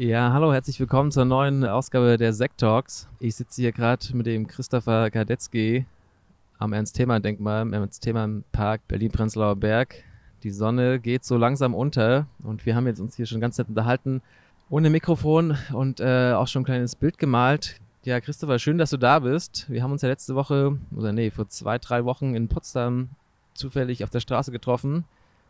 Ja, hallo, herzlich willkommen zur neuen Ausgabe der Sekt Talks. Ich sitze hier gerade mit dem Christopher Kadetzky am Ernst-Thema-Denkmal, im Ernst-Thema-Park Berlin-Prenzlauer Berg. Die Sonne geht so langsam unter und wir haben jetzt uns hier schon ganz nett unterhalten, ohne Mikrofon und äh, auch schon ein kleines Bild gemalt. Ja, Christopher, schön, dass du da bist. Wir haben uns ja letzte Woche, oder nee, vor zwei, drei Wochen in Potsdam zufällig auf der Straße getroffen.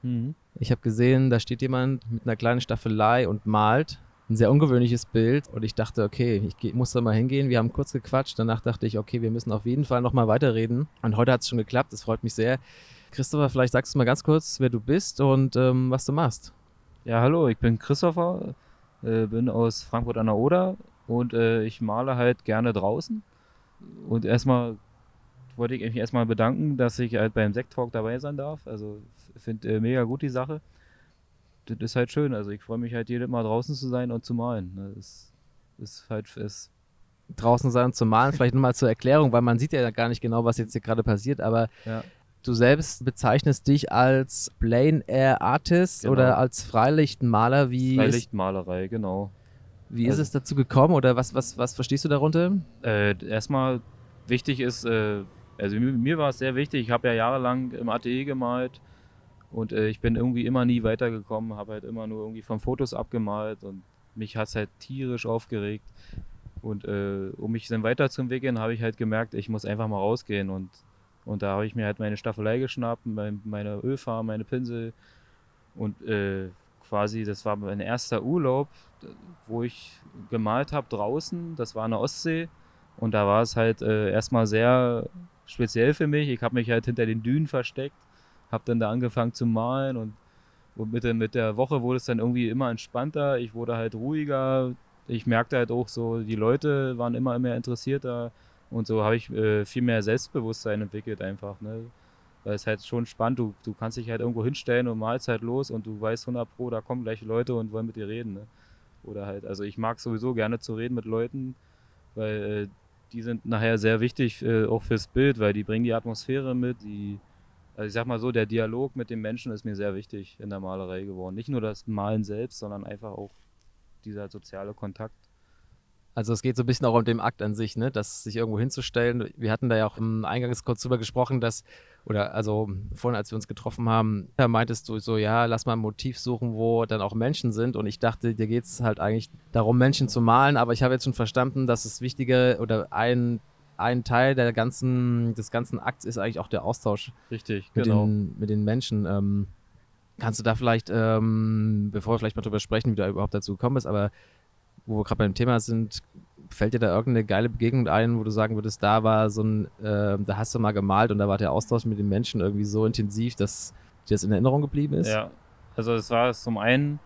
Mhm. Ich habe gesehen, da steht jemand mit einer kleinen Staffelei und malt. Ein sehr ungewöhnliches Bild. Und ich dachte, okay, ich muss da mal hingehen. Wir haben kurz gequatscht. Danach dachte ich, okay, wir müssen auf jeden Fall nochmal weiterreden. Und heute hat es schon geklappt. Das freut mich sehr. Christopher, vielleicht sagst du mal ganz kurz, wer du bist und ähm, was du machst. Ja, hallo, ich bin Christopher, äh, bin aus Frankfurt an der Oder und äh, ich male halt gerne draußen. Und erstmal wollte ich mich erstmal bedanken, dass ich halt beim Sekt Talk dabei sein darf. Also finde äh, mega gut die Sache. Das ist halt schön. Also ich freue mich halt jedes Mal draußen zu sein und zu malen. Ne? Das ist halt ist draußen sein und zu malen. Vielleicht nochmal zur Erklärung, weil man sieht ja gar nicht genau, was jetzt hier gerade passiert, aber ja. du selbst bezeichnest dich als Plain Air Artist genau. oder als Freilichtmaler. Wie Freilichtmalerei, genau. Wie also, ist es dazu gekommen oder was, was, was verstehst du darunter? Äh, erstmal wichtig ist, äh, also mir, mir war es sehr wichtig, ich habe ja jahrelang im ATE gemalt und äh, ich bin irgendwie immer nie weitergekommen, habe halt immer nur irgendwie von Fotos abgemalt und mich hat es halt tierisch aufgeregt. Und äh, um mich dann weiterzuentwickeln, habe ich halt gemerkt, ich muss einfach mal rausgehen und, und da habe ich mir halt meine Staffelei geschnappt, mein, meine Ölfarbe, meine Pinsel und äh, quasi, das war mein erster Urlaub, wo ich gemalt habe draußen, das war an der Ostsee und da war es halt äh, erstmal sehr speziell für mich. Ich habe mich halt hinter den Dünen versteckt, habe dann da angefangen zu malen und, und mit, der, mit der Woche wurde es dann irgendwie immer entspannter. Ich wurde halt ruhiger. Ich merkte halt auch so, die Leute waren immer mehr interessierter und so habe ich äh, viel mehr Selbstbewusstsein entwickelt einfach. Ne? Weil es halt schon spannend, du, du kannst dich halt irgendwo hinstellen und malst halt los und du weißt 100 pro, da kommen gleich Leute und wollen mit dir reden. Ne? Oder halt, also ich mag sowieso gerne zu reden mit Leuten, weil äh, die sind nachher sehr wichtig äh, auch fürs Bild, weil die bringen die Atmosphäre mit, die, also ich sag mal so, der Dialog mit dem Menschen ist mir sehr wichtig in der Malerei geworden. Nicht nur das Malen selbst, sondern einfach auch dieser soziale Kontakt. Also es geht so ein bisschen auch um den Akt an sich, ne? das sich irgendwo hinzustellen. Wir hatten da ja auch im Eingangs kurz drüber gesprochen, dass, oder also vorhin, als wir uns getroffen haben, da meintest du so, ja, lass mal ein Motiv suchen, wo dann auch Menschen sind. Und ich dachte, dir geht es halt eigentlich darum, Menschen zu malen, aber ich habe jetzt schon verstanden, dass es wichtige oder ein, ein Teil der ganzen, des ganzen Akts ist eigentlich auch der Austausch Richtig, mit, genau. den, mit den Menschen. Ähm, kannst du da vielleicht, ähm, bevor wir vielleicht mal drüber sprechen, wie du überhaupt dazu gekommen bist, aber wo wir gerade beim Thema sind, fällt dir da irgendeine geile Begegnung ein, wo du sagen würdest, da war so ein, äh, da hast du mal gemalt und da war der Austausch mit den Menschen irgendwie so intensiv, dass dir das in Erinnerung geblieben ist? Ja, also es war zum einen,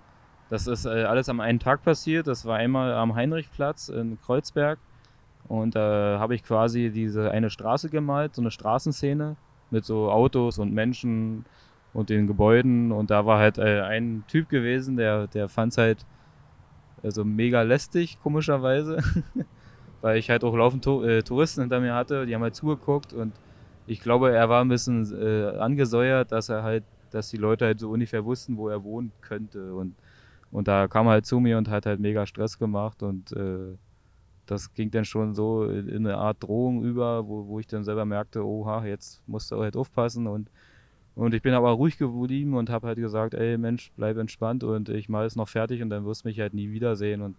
das ist äh, alles am einen Tag passiert. Das war einmal am Heinrichplatz in Kreuzberg und da äh, habe ich quasi diese eine Straße gemalt, so eine Straßenszene mit so Autos und Menschen und den Gebäuden und da war halt äh, ein Typ gewesen, der, der fand es halt also mega lästig, komischerweise. Weil ich halt auch laufend äh, Touristen hinter mir hatte, die haben halt zugeguckt und ich glaube, er war ein bisschen äh, angesäuert, dass er halt, dass die Leute halt so ungefähr wussten, wo er wohnen könnte. Und, und da kam er halt zu mir und hat halt mega Stress gemacht und äh, das ging dann schon so in, in eine Art Drohung über, wo, wo ich dann selber merkte, oha, jetzt musst du halt aufpassen und und ich bin aber ruhig geblieben und habe halt gesagt, ey Mensch, bleib entspannt und ich mal es noch fertig und dann wirst du mich halt nie wiedersehen. Und,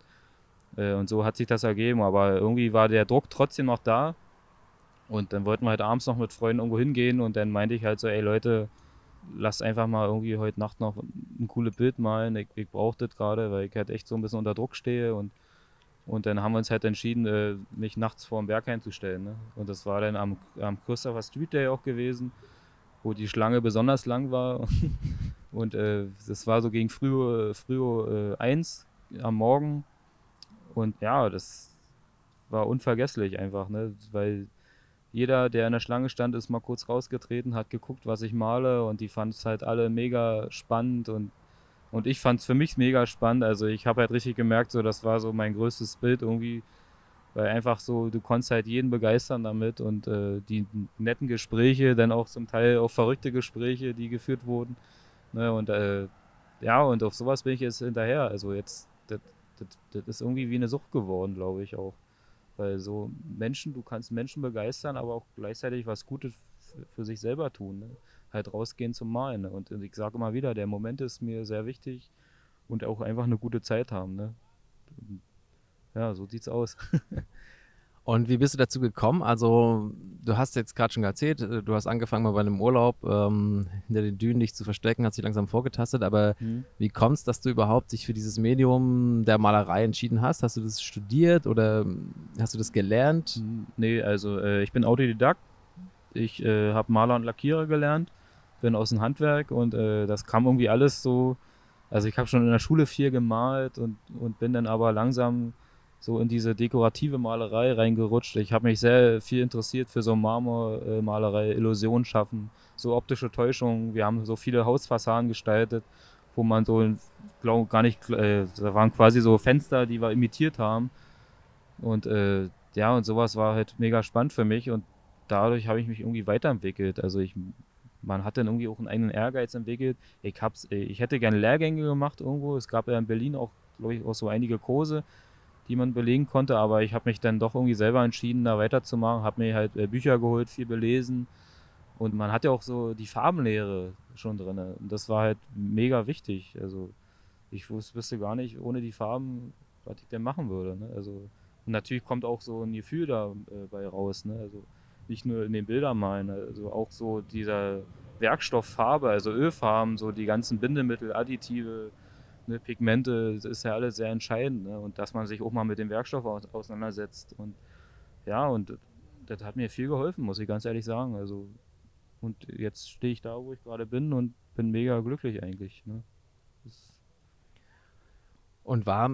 äh, und so hat sich das ergeben. Aber irgendwie war der Druck trotzdem noch da. Und dann wollten wir halt abends noch mit Freunden irgendwo hingehen und dann meinte ich halt so, ey Leute, lasst einfach mal irgendwie heute Nacht noch ein cooles Bild malen. Ich, ich brauche das gerade, weil ich halt echt so ein bisschen unter Druck stehe und und dann haben wir uns halt entschieden, äh, mich nachts vor dem Berg einzustellen. Ne? Und das war dann am, am Christopher Street Day auch gewesen wo die Schlange besonders lang war. Und äh, das war so gegen früh, früh äh, eins am Morgen. Und ja, das war unvergesslich einfach, ne? weil jeder, der in der Schlange stand, ist mal kurz rausgetreten, hat geguckt, was ich male und die fanden es halt alle mega spannend und, und ich fand es für mich mega spannend. Also ich habe halt richtig gemerkt, so das war so mein größtes Bild irgendwie, weil einfach so, du konntest halt jeden begeistern damit und äh, die netten Gespräche, dann auch zum Teil auch verrückte Gespräche, die geführt wurden. Ne? Und äh, ja, und auf sowas bin ich jetzt hinterher. Also jetzt, das, ist irgendwie wie eine Sucht geworden, glaube ich auch. Weil so Menschen, du kannst Menschen begeistern, aber auch gleichzeitig was Gutes für sich selber tun. Ne? Halt rausgehen zum Malen. Ne? Und ich sage immer wieder, der Moment ist mir sehr wichtig und auch einfach eine gute Zeit haben. Ne? Ja, so sieht's aus. Und wie bist du dazu gekommen? Also, du hast jetzt gerade schon erzählt, äh, du hast angefangen mal bei einem Urlaub ähm, hinter den Dünen dich zu verstecken, hast dich langsam vorgetastet, aber mhm. wie kommt es, dass du überhaupt dich für dieses Medium der Malerei entschieden hast? Hast du das studiert oder hast du das gelernt? Nee, also äh, ich bin Autodidakt. Ich äh, habe Maler und Lackierer gelernt, bin aus dem Handwerk und äh, das kam irgendwie alles so. Also, ich habe schon in der Schule viel gemalt und, und bin dann aber langsam so in diese dekorative Malerei reingerutscht. Ich habe mich sehr viel interessiert für so Marmormalerei, Illusionen schaffen, so optische Täuschungen. Wir haben so viele Hausfassaden gestaltet, wo man so, glaube gar nicht, äh, da waren quasi so Fenster, die wir imitiert haben. Und äh, ja, und sowas war halt mega spannend für mich und dadurch habe ich mich irgendwie weiterentwickelt. Also ich, man hat dann irgendwie auch einen eigenen Ehrgeiz entwickelt. Ich, hab's, äh, ich hätte gerne Lehrgänge gemacht irgendwo. Es gab ja in Berlin auch, glaube ich, auch so einige Kurse die man belegen konnte, aber ich habe mich dann doch irgendwie selber entschieden, da weiterzumachen, habe mir halt äh, Bücher geholt, viel belesen und man hat ja auch so die Farbenlehre schon drin und das war halt mega wichtig. Also ich wusste gar nicht, ohne die Farben, was ich denn machen würde. Ne? Also und natürlich kommt auch so ein Gefühl dabei äh, raus. Ne? Also nicht nur in den Bildern malen, also auch so dieser Werkstofffarbe, also Ölfarben, so die ganzen Bindemittel, Additive, ne, Pigmente, das ist ja alles sehr entscheidend. Ne? Und dass man sich auch mal mit dem Werkstoff auseinandersetzt. Und ja, und das hat mir viel geholfen, muss ich ganz ehrlich sagen. Also, und jetzt stehe ich da, wo ich gerade bin und bin mega glücklich eigentlich. Ne? Und war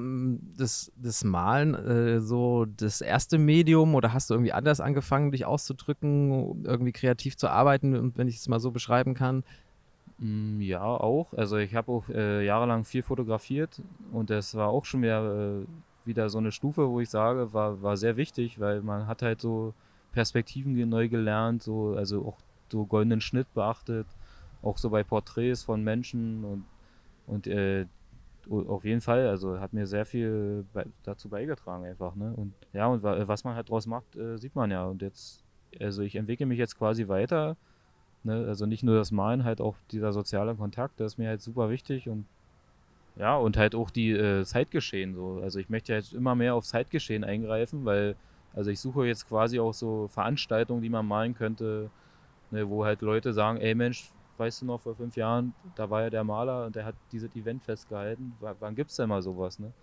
das, das Malen äh, so das erste Medium oder hast du irgendwie anders angefangen, dich auszudrücken, irgendwie kreativ zu arbeiten, wenn ich es mal so beschreiben kann? Mm, ja, auch. Also ich habe auch äh, jahrelang viel fotografiert und das war auch schon wieder, äh, wieder so eine Stufe, wo ich sage, war, war sehr wichtig, weil man hat halt so Perspektiven neu gelernt, so, also auch so goldenen Schnitt beachtet, auch so bei Porträts von Menschen und, und äh, auf jeden Fall, also hat mir sehr viel bei, dazu beigetragen einfach, ne? Und ja, und was man halt draus macht, äh, sieht man ja. Und jetzt, also ich entwickle mich jetzt quasi weiter Ne? Also nicht nur das Malen, halt auch dieser soziale Kontakt, das ist mir halt super wichtig und ja, und halt auch die äh, Zeitgeschehen so. Also ich möchte jetzt immer mehr auf Zeitgeschehen eingreifen, weil, also ich suche jetzt quasi auch so Veranstaltungen, die man malen könnte, ne, wo halt Leute sagen, ey Mensch, weißt du noch, vor fünf Jahren, da war ja der Maler und der hat dieses Event festgehalten. W wann gibt's denn mal sowas, ne?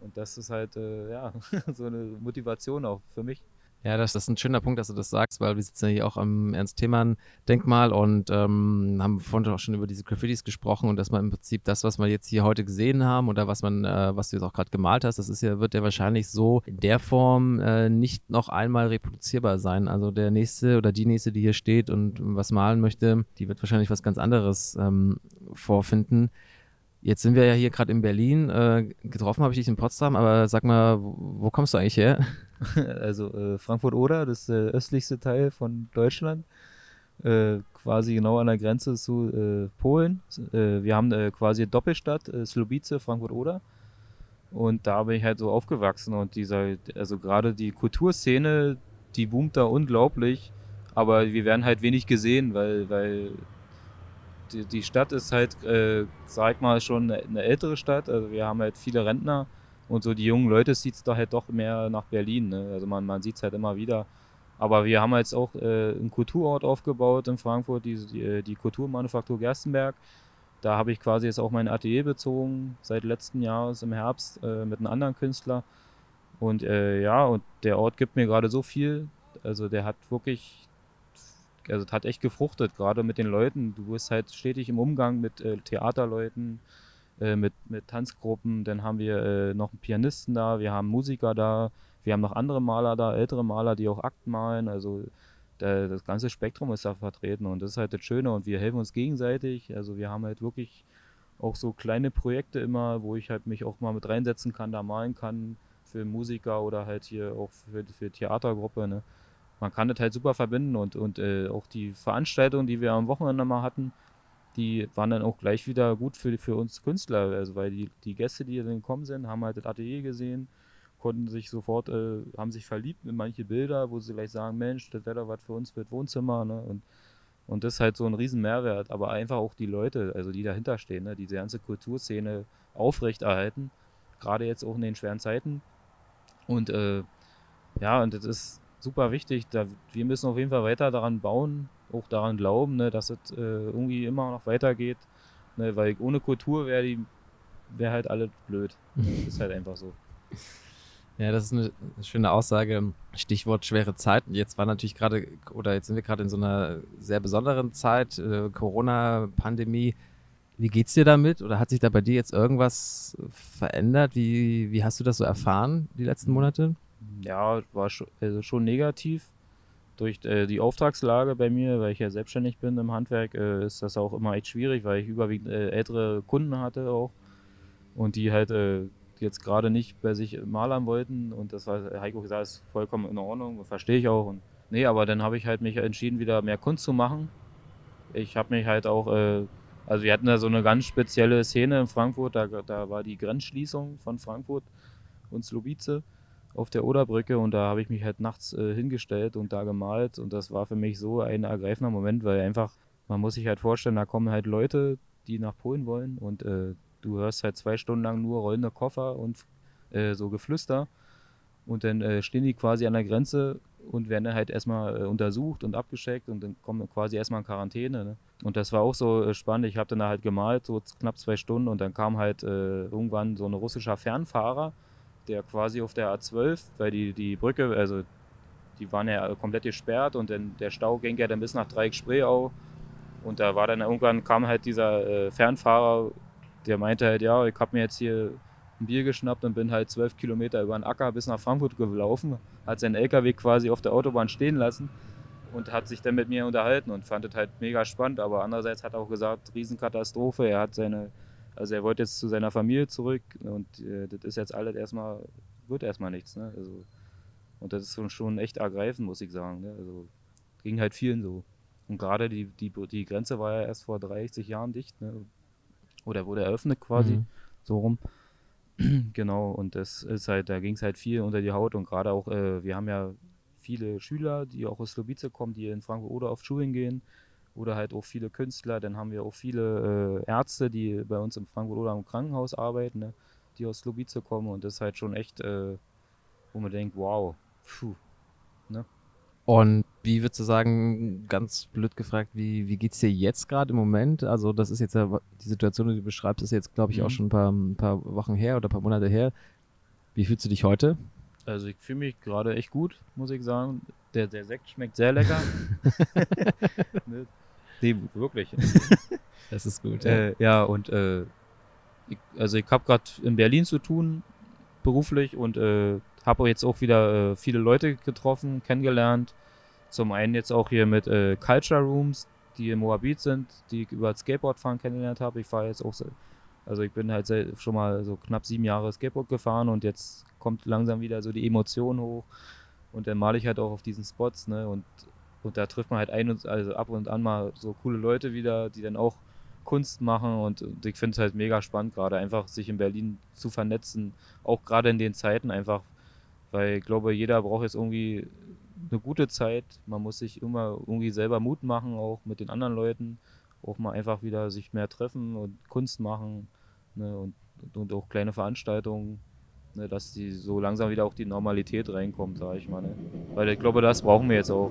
Und das ist halt, äh, ja, so eine Motivation auch für mich. Ja, das, das, ist ein schöner Punkt, dass du das sagst, weil wir sitzen ja hier auch am Ernst-Themann-Denkmal und ähm, haben vorhin auch schon über diese Graffitis gesprochen und dass man im Prinzip das, was wir jetzt hier heute gesehen haben oder was man, äh, was du jetzt auch gerade gemalt hast, das ist ja, wird ja wahrscheinlich so in der Form äh, nicht noch einmal reproduzierbar sein. Also der nächste oder die nächste, die hier steht und was malen möchte, die wird wahrscheinlich was ganz anderes ähm, vorfinden. Jetzt sind wir ja hier gerade in Berlin. Äh, getroffen habe ich dich in Potsdam, aber sag mal, wo, wo kommst du eigentlich her? Also äh, Frankfurt-Oder, das der östlichste Teil von Deutschland. Äh, quasi genau an der Grenze zu äh, Polen. Äh, wir haben äh, quasi Doppelstadt, äh, Slobice, Frankfurt-Oder. Und da bin ich halt so aufgewachsen und dieser, also gerade die Kulturszene, die boomt da unglaublich, aber wir werden halt wenig gesehen, weil, weil die, die Stadt ist halt, äh, sag mal, schon eine ältere Stadt. Also wir haben halt viele Rentner und so die jungen Leute sieht es da halt doch mehr nach Berlin. Ne? Also man, man sieht es halt immer wieder. Aber wir haben jetzt auch äh, einen Kulturort aufgebaut in Frankfurt, die, die, äh, die Kulturmanufaktur Gerstenberg. Da habe ich quasi jetzt auch mein Atelier bezogen, seit letzten Jahres im Herbst äh, mit einem anderen Künstler. Und äh, ja, und der Ort gibt mir gerade so viel. Also der hat wirklich also es hat echt gefruchtet, gerade mit den Leuten. Du bist halt stetig im Umgang mit äh, Theaterleuten, äh, mit, mit Tanzgruppen. Dann haben wir äh, noch einen Pianisten da, wir haben Musiker da, wir haben noch andere Maler da, ältere Maler, die auch Akten malen. Also der, das ganze Spektrum ist da vertreten und das ist halt das Schöne und wir helfen uns gegenseitig. Also wir haben halt wirklich auch so kleine Projekte immer, wo ich halt mich auch mal mit reinsetzen kann, da malen kann für Musiker oder halt hier auch für, für Theatergruppe. Ne? Man kann das halt super verbinden und, und äh, auch die Veranstaltung, die wir am Wochenende mal hatten, die waren dann auch gleich wieder gut für, für uns Künstler. Also weil die, die Gäste, die dann gekommen sind, haben halt das Atelier gesehen, konnten sich sofort, äh, haben sich verliebt in manche Bilder, wo sie gleich sagen, Mensch, das wäre doch was für uns für das Wohnzimmer. Ne? Und, und das ist halt so ein riesen Mehrwert. Aber einfach auch die Leute, also die dahinter stehen, ne? diese ganze Kulturszene aufrechterhalten, gerade jetzt auch in den schweren Zeiten. Und äh, ja, und das ist super wichtig. Da, wir müssen auf jeden Fall weiter daran bauen, auch daran glauben, ne, dass es äh, irgendwie immer noch weitergeht. Ne, weil ohne Kultur wäre wär halt alles blöd. Das ist halt einfach so. Ja, das ist eine schöne Aussage. Stichwort schwere Zeiten. Jetzt war natürlich gerade, oder jetzt sind wir gerade in so einer sehr besonderen Zeit, äh, Corona-Pandemie. Wie geht's dir damit? Oder hat sich da bei dir jetzt irgendwas verändert? Wie, wie hast du das so erfahren, die letzten Monate? Ja, war schon, also schon negativ. Durch äh, die Auftragslage bei mir, weil ich ja selbstständig bin im Handwerk, äh, ist das auch immer echt schwierig, weil ich überwiegend äh, ältere Kunden hatte auch. Und die halt äh, jetzt gerade nicht bei sich malern wollten und das war Heiko gesagt, ist vollkommen in Ordnung, verstehe ich auch. Und nee, aber dann habe ich halt mich entschieden, wieder mehr Kunst zu machen. Ich habe mich halt auch, äh, also wir hatten da so eine ganz spezielle Szene in Frankfurt, da, da war die Grenzschließung von Frankfurt und Slobice auf der Oderbrücke und da habe ich mich halt nachts äh, hingestellt und da gemalt und das war für mich so ein ergreifender Moment, weil einfach, man muss sich halt vorstellen, da kommen halt Leute, die nach Polen wollen und äh, du hörst halt zwei Stunden lang nur rollende Koffer und äh, so Geflüster. Und dann äh, stehen die quasi an der Grenze und werden halt erstmal äh, untersucht und abgeschickt und dann kommen quasi erstmal in Quarantäne. Ne? Und das war auch so äh, spannend. Ich habe dann da halt gemalt, so knapp zwei Stunden und dann kam halt irgendwann so ein russischer Fernfahrer, der quasi auf der A12, weil die, die Brücke, also die waren ja komplett gesperrt und dann der Stau ging ja dann bis nach Dreieck-Spreeau. Und da war dann irgendwann kam halt dieser äh, Fernfahrer der meinte halt, ja, ich habe mir jetzt hier ein Bier geschnappt und bin halt zwölf Kilometer über den Acker bis nach Frankfurt gelaufen, hat seinen LKW quasi auf der Autobahn stehen lassen und hat sich dann mit mir unterhalten und fand es halt mega spannend, aber andererseits hat er auch gesagt, Riesenkatastrophe, er hat seine, also er wollte jetzt zu seiner Familie zurück und äh, das ist jetzt alles erstmal, wird erstmal nichts, ne? Also, und das ist schon echt ergreifend, muss ich sagen. Ne? Also ging halt vielen so. Und gerade die, die, die Grenze war ja erst vor 30 Jahren dicht. Ne? Oder wurde eröffnet quasi, mhm. so rum. genau, und das ist halt, da ging es halt viel unter die Haut und gerade auch, äh, wir haben ja viele Schüler, die auch aus Slobice kommen, die in Frankfurt oder auf Schulen gehen oder halt auch viele Künstler. Dann haben wir auch viele äh, Ärzte, die bei uns im Frankfurt oder im Krankenhaus arbeiten, ne, die aus Slobice kommen und das ist halt schon echt, äh, wo man denkt, wow, puh, ne? Und wie würdest du sagen, ganz blöd gefragt, wie, wie geht es dir jetzt gerade im Moment? Also, das ist jetzt ja, die Situation, die du beschreibst, ist jetzt, glaube ich, mhm. auch schon ein paar, ein paar Wochen her oder ein paar Monate her. Wie fühlst du dich heute? Also, ich fühle mich gerade echt gut, muss ich sagen. Der, der Sekt schmeckt sehr lecker. ne? Nee, wirklich. das ist gut. Ja, äh, ja und äh, ich, also, ich habe gerade in Berlin zu tun, beruflich, und äh, habe jetzt auch wieder äh, viele Leute getroffen, kennengelernt. Zum einen jetzt auch hier mit äh, Culture Rooms, die in Moabit sind, die ich über Skateboardfahren kennengelernt habe. Ich fahre jetzt auch, so, also ich bin halt schon mal so knapp sieben Jahre Skateboard gefahren und jetzt kommt langsam wieder so die Emotion hoch. Und dann male ich halt auch auf diesen Spots, ne? Und, und da trifft man halt ein und, also ab und an mal so coole Leute wieder, die dann auch Kunst machen und, und ich finde es halt mega spannend, gerade einfach sich in Berlin zu vernetzen, auch gerade in den Zeiten einfach, weil ich glaube, jeder braucht jetzt irgendwie eine gute Zeit. Man muss sich immer irgendwie selber Mut machen, auch mit den anderen Leuten. Auch mal einfach wieder sich mehr treffen und Kunst machen ne, und, und auch kleine Veranstaltungen, ne, dass die so langsam wieder auch die Normalität reinkommt, sage ich mal. Ne. Weil ich glaube, das brauchen wir jetzt auch.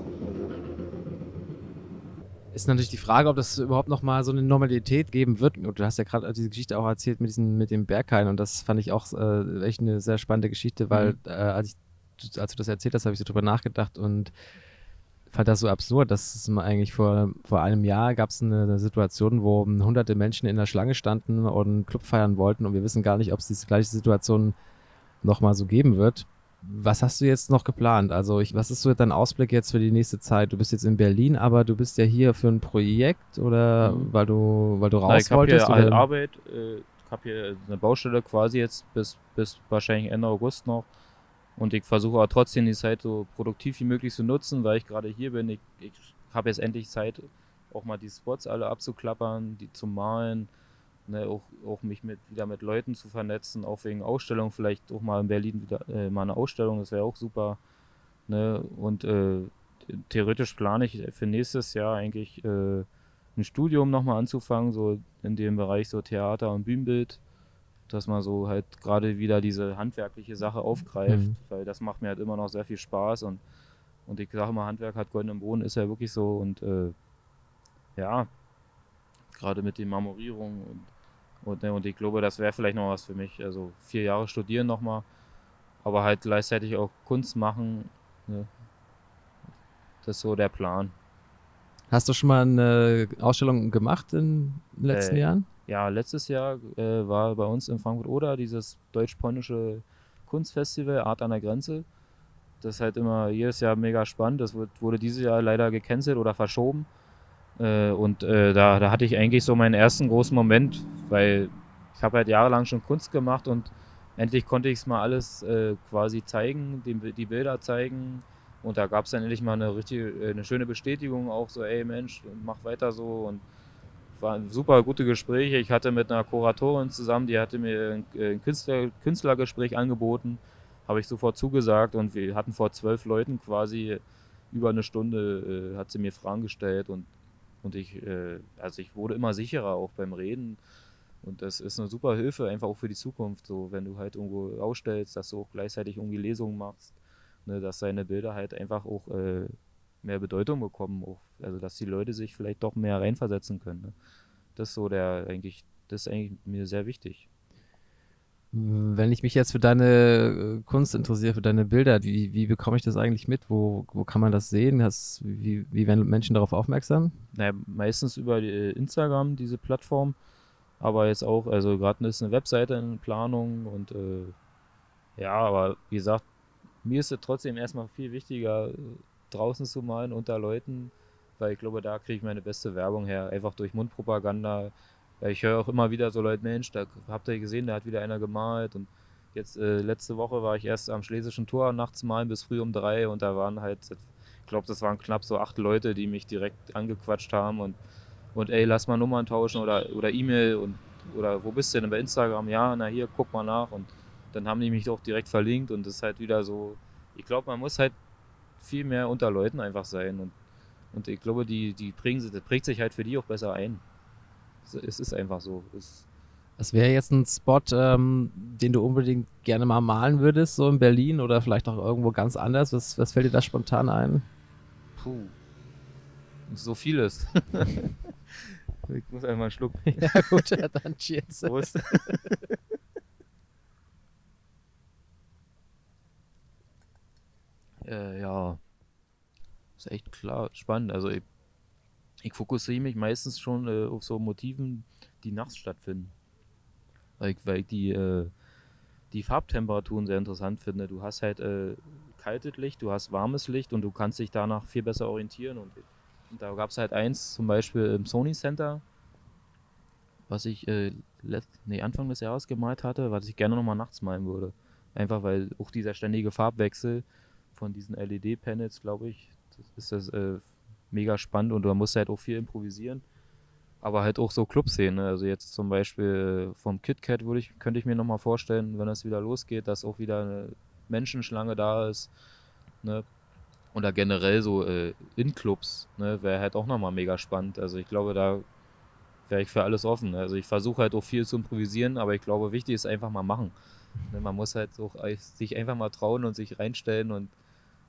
Ist natürlich die Frage, ob das überhaupt noch mal so eine Normalität geben wird. Und du hast ja gerade diese Geschichte auch erzählt mit, diesen, mit dem Berghain und das fand ich auch äh, echt eine sehr spannende Geschichte, weil mhm. äh, als ich als du das erzählt hast, habe ich so drüber nachgedacht und fand das so absurd, dass es eigentlich vor, vor einem Jahr gab es eine, eine, Situation, wo hunderte Menschen in der Schlange standen und Club feiern wollten und wir wissen gar nicht, ob es diese gleiche Situation nochmal so geben wird. Was hast du jetzt noch geplant? Also, ich, was ist so dein Ausblick jetzt für die nächste Zeit? Du bist jetzt in Berlin, aber du bist ja hier für ein Projekt oder mhm. weil du, weil du raus ich wolltest? Ich habe hier Arbeit, äh, ich habe hier eine Baustelle quasi jetzt bis, bis wahrscheinlich Ende August noch. Und ich versuche aber trotzdem die Zeit so produktiv wie möglich zu nutzen, weil ich gerade hier bin. Ich, ich habe jetzt endlich Zeit, auch mal die Spots alle abzuklappern, die zu malen, ne, auch, auch mich mit, wieder mit Leuten zu vernetzen, auch wegen Ausstellungen, vielleicht auch mal in Berlin wieder äh, mal eine Ausstellung, das wäre auch super. Ne? Und äh, theoretisch plane ich für nächstes Jahr eigentlich äh, ein Studium nochmal anzufangen, so in dem Bereich so Theater und Bühnenbild, dass man so halt gerade wieder diese handwerkliche Sache aufgreift, mhm. weil das macht mir halt immer noch sehr viel Spaß und, und ich sage immer, Handwerk hat goldenen Boden, ist ja wirklich so und äh, ja, gerade mit den Marmorierungen und, und, ne, und ich glaube, das wäre vielleicht noch was für mich, also vier Jahre studieren nochmal, aber halt gleichzeitig auch Kunst machen, ne? das ist so der Plan. Hast du schon mal eine Ausstellung gemacht in den letzten äh, Jahren? Ja, letztes Jahr äh, war bei uns in Frankfurt-Oder dieses deutsch-polnische Kunstfestival Art an der Grenze. Das ist halt immer jedes Jahr mega spannend. Das wurde dieses Jahr leider gecancelt oder verschoben. Äh, und äh, da, da hatte ich eigentlich so meinen ersten großen Moment, weil ich habe halt jahrelang schon Kunst gemacht und endlich konnte ich es mal alles äh, quasi zeigen, die, die Bilder zeigen, und da gab es dann endlich mal eine richtige, äh, eine schöne Bestätigung, auch so, ey Mensch, mach weiter so. Und waren super gute Gespräche. Ich hatte mit einer Kuratorin zusammen, die hatte mir ein Künstler, Künstlergespräch angeboten, habe ich sofort zugesagt und wir hatten vor zwölf Leuten quasi über eine Stunde, äh, hat sie mir Fragen gestellt und, und ich, äh, also ich wurde immer sicherer auch beim Reden. Und das ist eine super Hilfe, einfach auch für die Zukunft. So, wenn du halt irgendwo ausstellst, dass du auch gleichzeitig irgendwie Lesungen machst ne, dass seine Bilder halt einfach auch äh, mehr Bedeutung bekommen, auch, also dass die Leute sich vielleicht doch mehr reinversetzen können. Ne? Das ist so der eigentlich, das ist eigentlich mir sehr wichtig. Wenn ich mich jetzt für deine äh, Kunst interessiere, für deine Bilder, wie, wie bekomme ich das eigentlich mit? Wo, wo kann man das sehen? Hast, wie, wie werden Menschen darauf aufmerksam? Naja, meistens über äh, Instagram, diese Plattform. Aber jetzt auch, also gerade ist eine Webseite in Planung und äh, ja, aber wie gesagt, mir ist es trotzdem erstmal viel wichtiger, draußen zu malen unter Leuten, weil ich glaube, da kriege ich meine beste Werbung her, einfach durch Mundpropaganda. Ich höre auch immer wieder so Leute, Mensch, da habt ihr gesehen, da hat wieder einer gemalt und jetzt äh, letzte Woche war ich erst am Schlesischen Tor nachts malen bis früh um drei und da waren halt, ich glaube, das waren knapp so acht Leute, die mich direkt angequatscht haben und, und ey, lass mal Nummern tauschen oder, oder E-Mail und oder wo bist du denn bei Instagram? Ja, na hier, guck mal nach und dann haben die mich auch direkt verlinkt und das ist halt wieder so, ich glaube, man muss halt viel mehr unter Leuten einfach sein und, und ich glaube, die, die prägen, das prägt sich halt für die auch besser ein. Es ist einfach so. Es, das wäre jetzt ein Spot, ähm, den du unbedingt gerne mal malen würdest, so in Berlin oder vielleicht auch irgendwo ganz anders. Was, was fällt dir da spontan ein? Puh. So vieles. ich muss einmal einen Schluck. ja, gut, dann cheers. Prost. Äh, ja, ist echt klar spannend. Also ich, ich fokussiere mich meistens schon äh, auf so Motiven, die nachts stattfinden. Weil ich, weil ich die, äh, die Farbtemperaturen sehr interessant finde. Du hast halt äh, kaltes Licht, du hast warmes Licht und du kannst dich danach viel besser orientieren. Und, und da gab es halt eins, zum Beispiel im Sony Center, was ich äh, nee, Anfang des Jahres gemalt hatte, was ich gerne nochmal nachts malen würde. Einfach weil auch dieser ständige Farbwechsel von diesen LED-Panels, glaube ich, das ist das äh, mega spannend und da musst halt auch viel improvisieren. Aber halt auch so Clubszenen. Ne? Also jetzt zum Beispiel vom KitKat würde ich, könnte ich mir nochmal vorstellen, wenn es wieder losgeht, dass auch wieder eine Menschenschlange da ist. Ne? Oder generell so äh, in Clubs, ne? wäre halt auch nochmal mega spannend. Also ich glaube, da wäre ich für alles offen. Ne? Also ich versuche halt auch viel zu improvisieren, aber ich glaube, wichtig ist einfach mal machen. Ne? Man muss halt auch sich einfach mal trauen und sich reinstellen und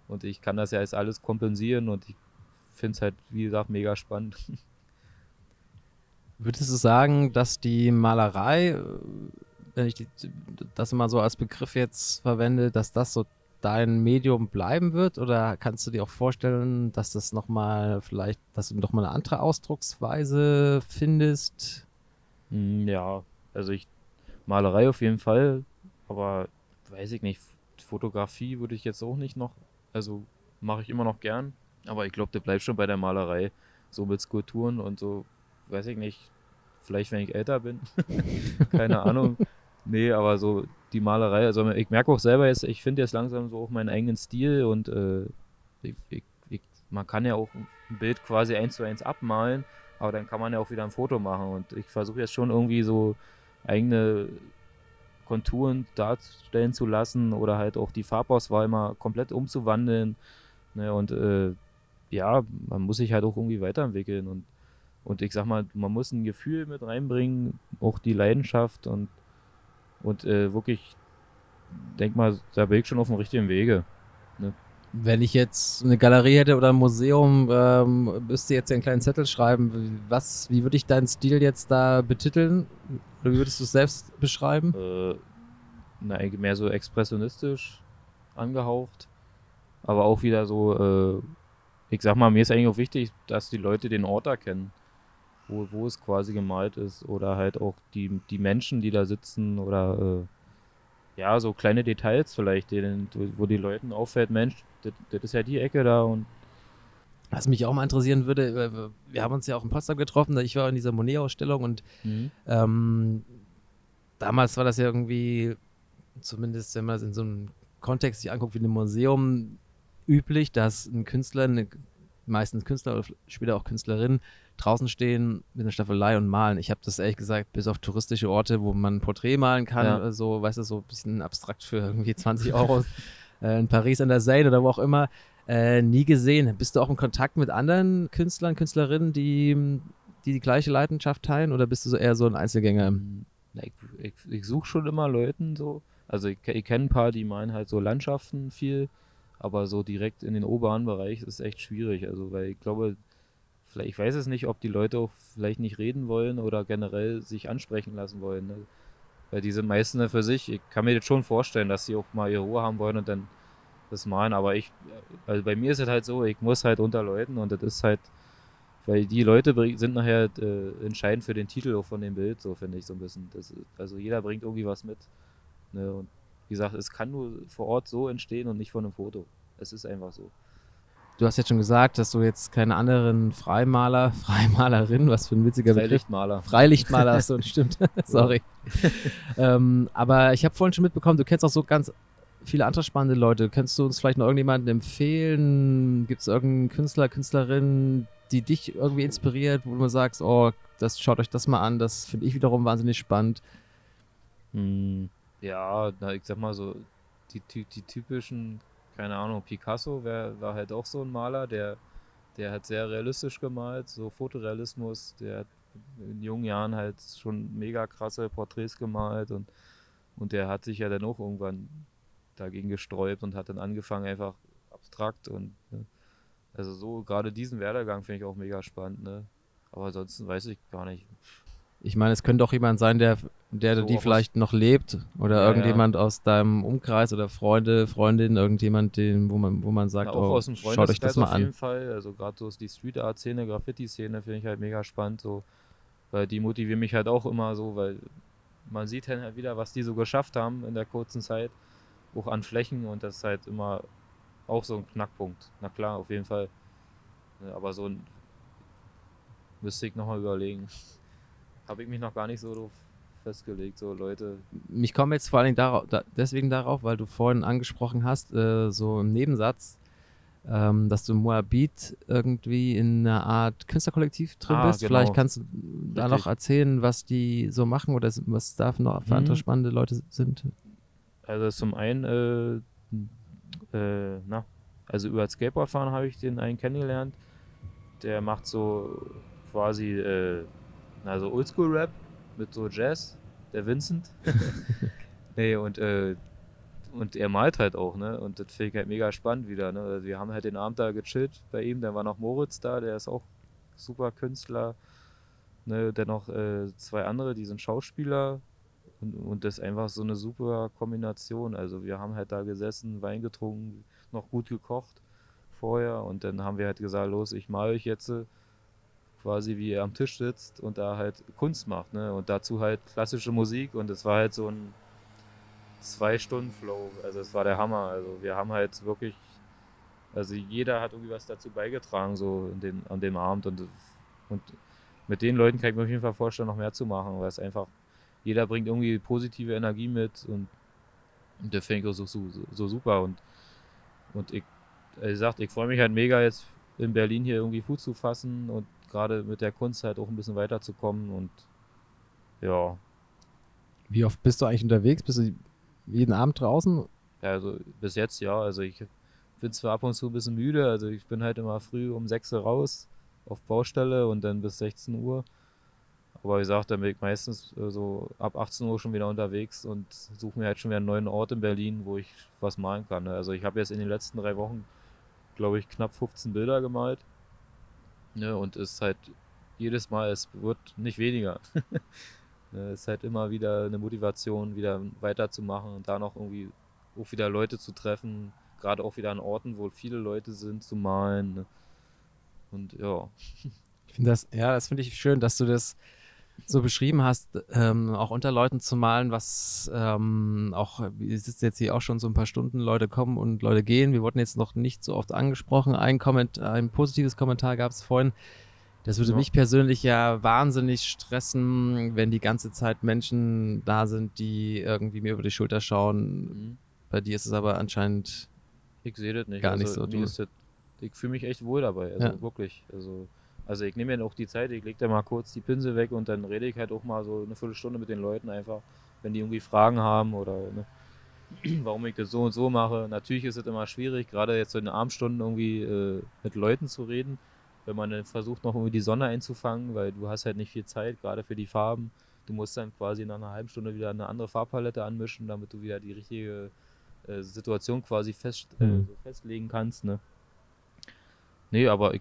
und ich kann das ja jetzt alles kompensieren und ich finde es halt, wie gesagt, mega spannend. Würdest du sagen, dass die Malerei, äh, wenn ich die, das mal so als Begriff jetzt verwende, dass das so dein Medium bleiben wird? Oder kannst du dir auch vorstellen, dass das nochmal vielleicht, dass du nochmal eine andere Ausdrucksweise findest? Hm, ja, also ich Malerei auf jeden Fall, aber weiß ich nicht, Fotografie würde ich jetzt auch nicht noch also mache ich immer noch gern. Aber ich glaube, der bleibt schon bei der Malerei. So mit Skulpturen und so, weiß ich nicht. Vielleicht, wenn ich älter bin. Keine Ahnung. Nee, aber so die Malerei, also ich merke auch selber jetzt, ich finde jetzt langsam so auch meinen eigenen Stil und äh, ich, ich, ich, man kann ja auch ein Bild quasi eins zu eins abmalen, aber dann kann man ja auch wieder ein Foto machen. Und ich versuche jetzt schon irgendwie so eigene Konturen darstellen zu lassen oder halt auch die Farbauswahl mal komplett umzuwandeln. Ne, und äh, ja, man muss sich halt auch irgendwie weiterentwickeln und, und ich sag mal, man muss ein Gefühl mit reinbringen, auch die Leidenschaft und, und äh, wirklich, denk mal, da bin ich schon auf dem richtigen Wege. Ne? Wenn ich jetzt eine Galerie hätte oder ein Museum, ähm, müsste jetzt einen kleinen Zettel schreiben. Was, wie würde ich deinen Stil jetzt da betiteln? Oder wie würdest du es selbst beschreiben? Äh, na, mehr so expressionistisch angehaucht. Aber auch wieder so, äh, ich sag mal, mir ist eigentlich auch wichtig, dass die Leute den Ort erkennen, wo, wo es quasi gemalt ist. Oder halt auch die, die Menschen, die da sitzen oder äh, ja, so kleine Details vielleicht, denen, wo die Leuten auffällt, Mensch, das, das ist ja die Ecke da und was mich auch mal interessieren würde, äh, wir haben uns ja auch in Potsdam getroffen, ich war in dieser Monet-Ausstellung und mhm. ähm, damals war das ja irgendwie, zumindest wenn man es in so einem Kontext sich anguckt wie ein Museum, üblich, dass ein Künstler, eine, meistens Künstler oder später auch Künstlerin, draußen stehen mit einer Staffelei und malen. Ich habe das ehrlich gesagt bis auf touristische Orte, wo man ein Porträt malen kann, ja. so, weißt du, so ein bisschen abstrakt für irgendwie 20 Euro äh, in Paris an der Seine oder wo auch immer, äh, nie gesehen. Bist du auch in Kontakt mit anderen Künstlern, Künstlerinnen, die die, die gleiche Leidenschaft teilen oder bist du so eher so ein Einzelgänger? Ich, ich, ich suche schon immer Leuten so. Also ich, ich kenne ein paar, die malen halt so Landschaften viel, aber so direkt in den oberen Bereich ist echt schwierig. Also weil ich glaube, vielleicht, ich weiß es nicht, ob die Leute auch vielleicht nicht reden wollen oder generell sich ansprechen lassen wollen. Ne? Weil die sind meistens für sich, ich kann mir jetzt schon vorstellen, dass sie auch mal ihre Ruhe haben wollen und dann das malen, aber ich, also bei mir ist es halt so, ich muss halt unter Leuten und das ist halt, weil die Leute sind nachher äh, entscheidend für den Titel auch von dem Bild, so finde ich so ein bisschen. Das, also jeder bringt irgendwie was mit. Ne? Und wie gesagt, es kann nur vor Ort so entstehen und nicht von einem Foto. Es ist einfach so. Du hast jetzt schon gesagt, dass du jetzt keine anderen Freimaler, Freimalerin, was für ein witziger Freilichtmaler. Begriff. Freilichtmaler, hast du, stimmt. Sorry. ähm, aber ich habe vorhin schon mitbekommen, du kennst auch so ganz viele andere spannende Leute. Könntest du uns vielleicht noch irgendjemanden empfehlen? Gibt es irgendeinen Künstler, Künstlerin, die dich irgendwie inspiriert, wo du sagst, oh, das schaut euch das mal an, das finde ich wiederum wahnsinnig spannend. Hm, ja, na, ich sag mal so, die, die, typischen keine Ahnung, Picasso wär, war halt auch so ein Maler, der, der hat sehr realistisch gemalt, so Fotorealismus, der hat in jungen Jahren halt schon mega krasse Porträts gemalt und, und der hat sich ja dann auch irgendwann dagegen gesträubt und hat dann angefangen einfach abstrakt und ne? also so gerade diesen Werdegang finde ich auch mega spannend, ne? Aber ansonsten weiß ich gar nicht. Ich meine, es könnte auch jemand sein, der, der so die vielleicht noch lebt oder ja, irgendjemand ja. aus deinem Umkreis oder Freunde, Freundin, irgendjemand, den, wo man, wo man sagt, ja, auch oh, aus dem schaut euch das mal an. Auf jeden Fall, also gerade so die Street Art Szene, Graffiti Szene finde ich halt mega spannend, so, weil die motivieren mich halt auch immer so, weil man sieht halt wieder, was die so geschafft haben in der kurzen Zeit, auch an Flächen und das ist halt immer auch so ein Knackpunkt. Na klar, auf jeden Fall. Aber so ein müsste ich nochmal überlegen habe ich mich noch gar nicht so festgelegt, so Leute. Mich komme jetzt vor allen Dingen darauf, da, deswegen darauf, weil du vorhin angesprochen hast, äh, so im Nebensatz, ähm, dass du Moabit irgendwie in einer Art Künstlerkollektiv drin ah, bist. Genau. Vielleicht kannst du Richtig. da noch erzählen, was die so machen oder was da noch für mhm. andere spannende Leute sind. Also zum einen, äh, äh, na, also über Skateboardfahren habe ich den einen kennengelernt. Der macht so quasi äh, also Oldschool-Rap mit so Jazz, der Vincent. nee, und, äh, und er malt halt auch, ne? Und das finde ich halt mega spannend wieder, ne? Also wir haben halt den Abend da gechillt bei ihm, dann war noch Moritz da, der ist auch super Künstler. Ne? Dann noch äh, zwei andere, die sind Schauspieler. Und, und das ist einfach so eine super Kombination. Also wir haben halt da gesessen, Wein getrunken, noch gut gekocht vorher und dann haben wir halt gesagt, los, ich mal euch jetzt quasi wie er am Tisch sitzt und da halt Kunst macht, ne? Und dazu halt klassische Musik und es war halt so ein zwei Stunden Flow, also es war der Hammer. Also wir haben halt wirklich, also jeder hat irgendwie was dazu beigetragen, so den, an dem Abend und, und mit den Leuten kann ich mir auf jeden Fall vorstellen, noch mehr zu machen, weil es einfach, jeder bringt irgendwie positive Energie mit und, und der finde ich auch so, so, so super und, und ich, wie gesagt, ich freue mich halt mega jetzt in Berlin hier irgendwie Fuß zu fassen und gerade mit der Kunst halt auch ein bisschen weiterzukommen und ja. Wie oft bist du eigentlich unterwegs? Bist du jeden Abend draußen? Ja, also bis jetzt ja. Also ich bin zwar ab und zu ein bisschen müde, also ich bin halt immer früh um 6 Uhr raus auf Baustelle und dann bis 16 Uhr. Aber wie gesagt, dann bin ich meistens äh, so ab 18 Uhr schon wieder unterwegs und suche mir halt schon wieder einen neuen Ort in Berlin, wo ich was malen kann. Ne? Also ich habe jetzt in den letzten drei Wochen, glaube ich, knapp 15 Bilder gemalt. Ne? Und es ist halt jedes Mal, es wird nicht weniger. ne? Es ist halt immer wieder eine Motivation, wieder weiterzumachen und da noch irgendwie auch wieder Leute zu treffen, gerade auch wieder an Orten, wo viele Leute sind, zu malen. Ne? Und ja. Ich finde das, ja, das finde ich schön, dass du das so beschrieben hast, ähm, auch unter Leuten zu malen, was ähm, auch, wir sitzen jetzt hier auch schon so ein paar Stunden, Leute kommen und Leute gehen. Wir wurden jetzt noch nicht so oft angesprochen. Ein, Komment ein positives Kommentar gab es vorhin. Das würde ja. mich persönlich ja wahnsinnig stressen, wenn die ganze Zeit Menschen da sind, die irgendwie mir über die Schulter schauen. Mhm. Bei dir ist es aber anscheinend ich sehe das nicht. gar also, nicht so. Das, ich fühle mich echt wohl dabei, also ja. wirklich. Also also ich nehme mir auch die Zeit, ich lege da mal kurz die Pinsel weg und dann rede ich halt auch mal so eine Viertelstunde mit den Leuten einfach, wenn die irgendwie Fragen haben oder ne, warum ich das so und so mache. Natürlich ist es immer schwierig, gerade jetzt so in den Abendstunden irgendwie äh, mit Leuten zu reden, wenn man dann versucht noch irgendwie die Sonne einzufangen, weil du hast halt nicht viel Zeit, gerade für die Farben. Du musst dann quasi nach einer halben Stunde wieder eine andere Farbpalette anmischen, damit du wieder die richtige äh, Situation quasi fest, äh, mhm. so festlegen kannst. Ne? Nee, aber ich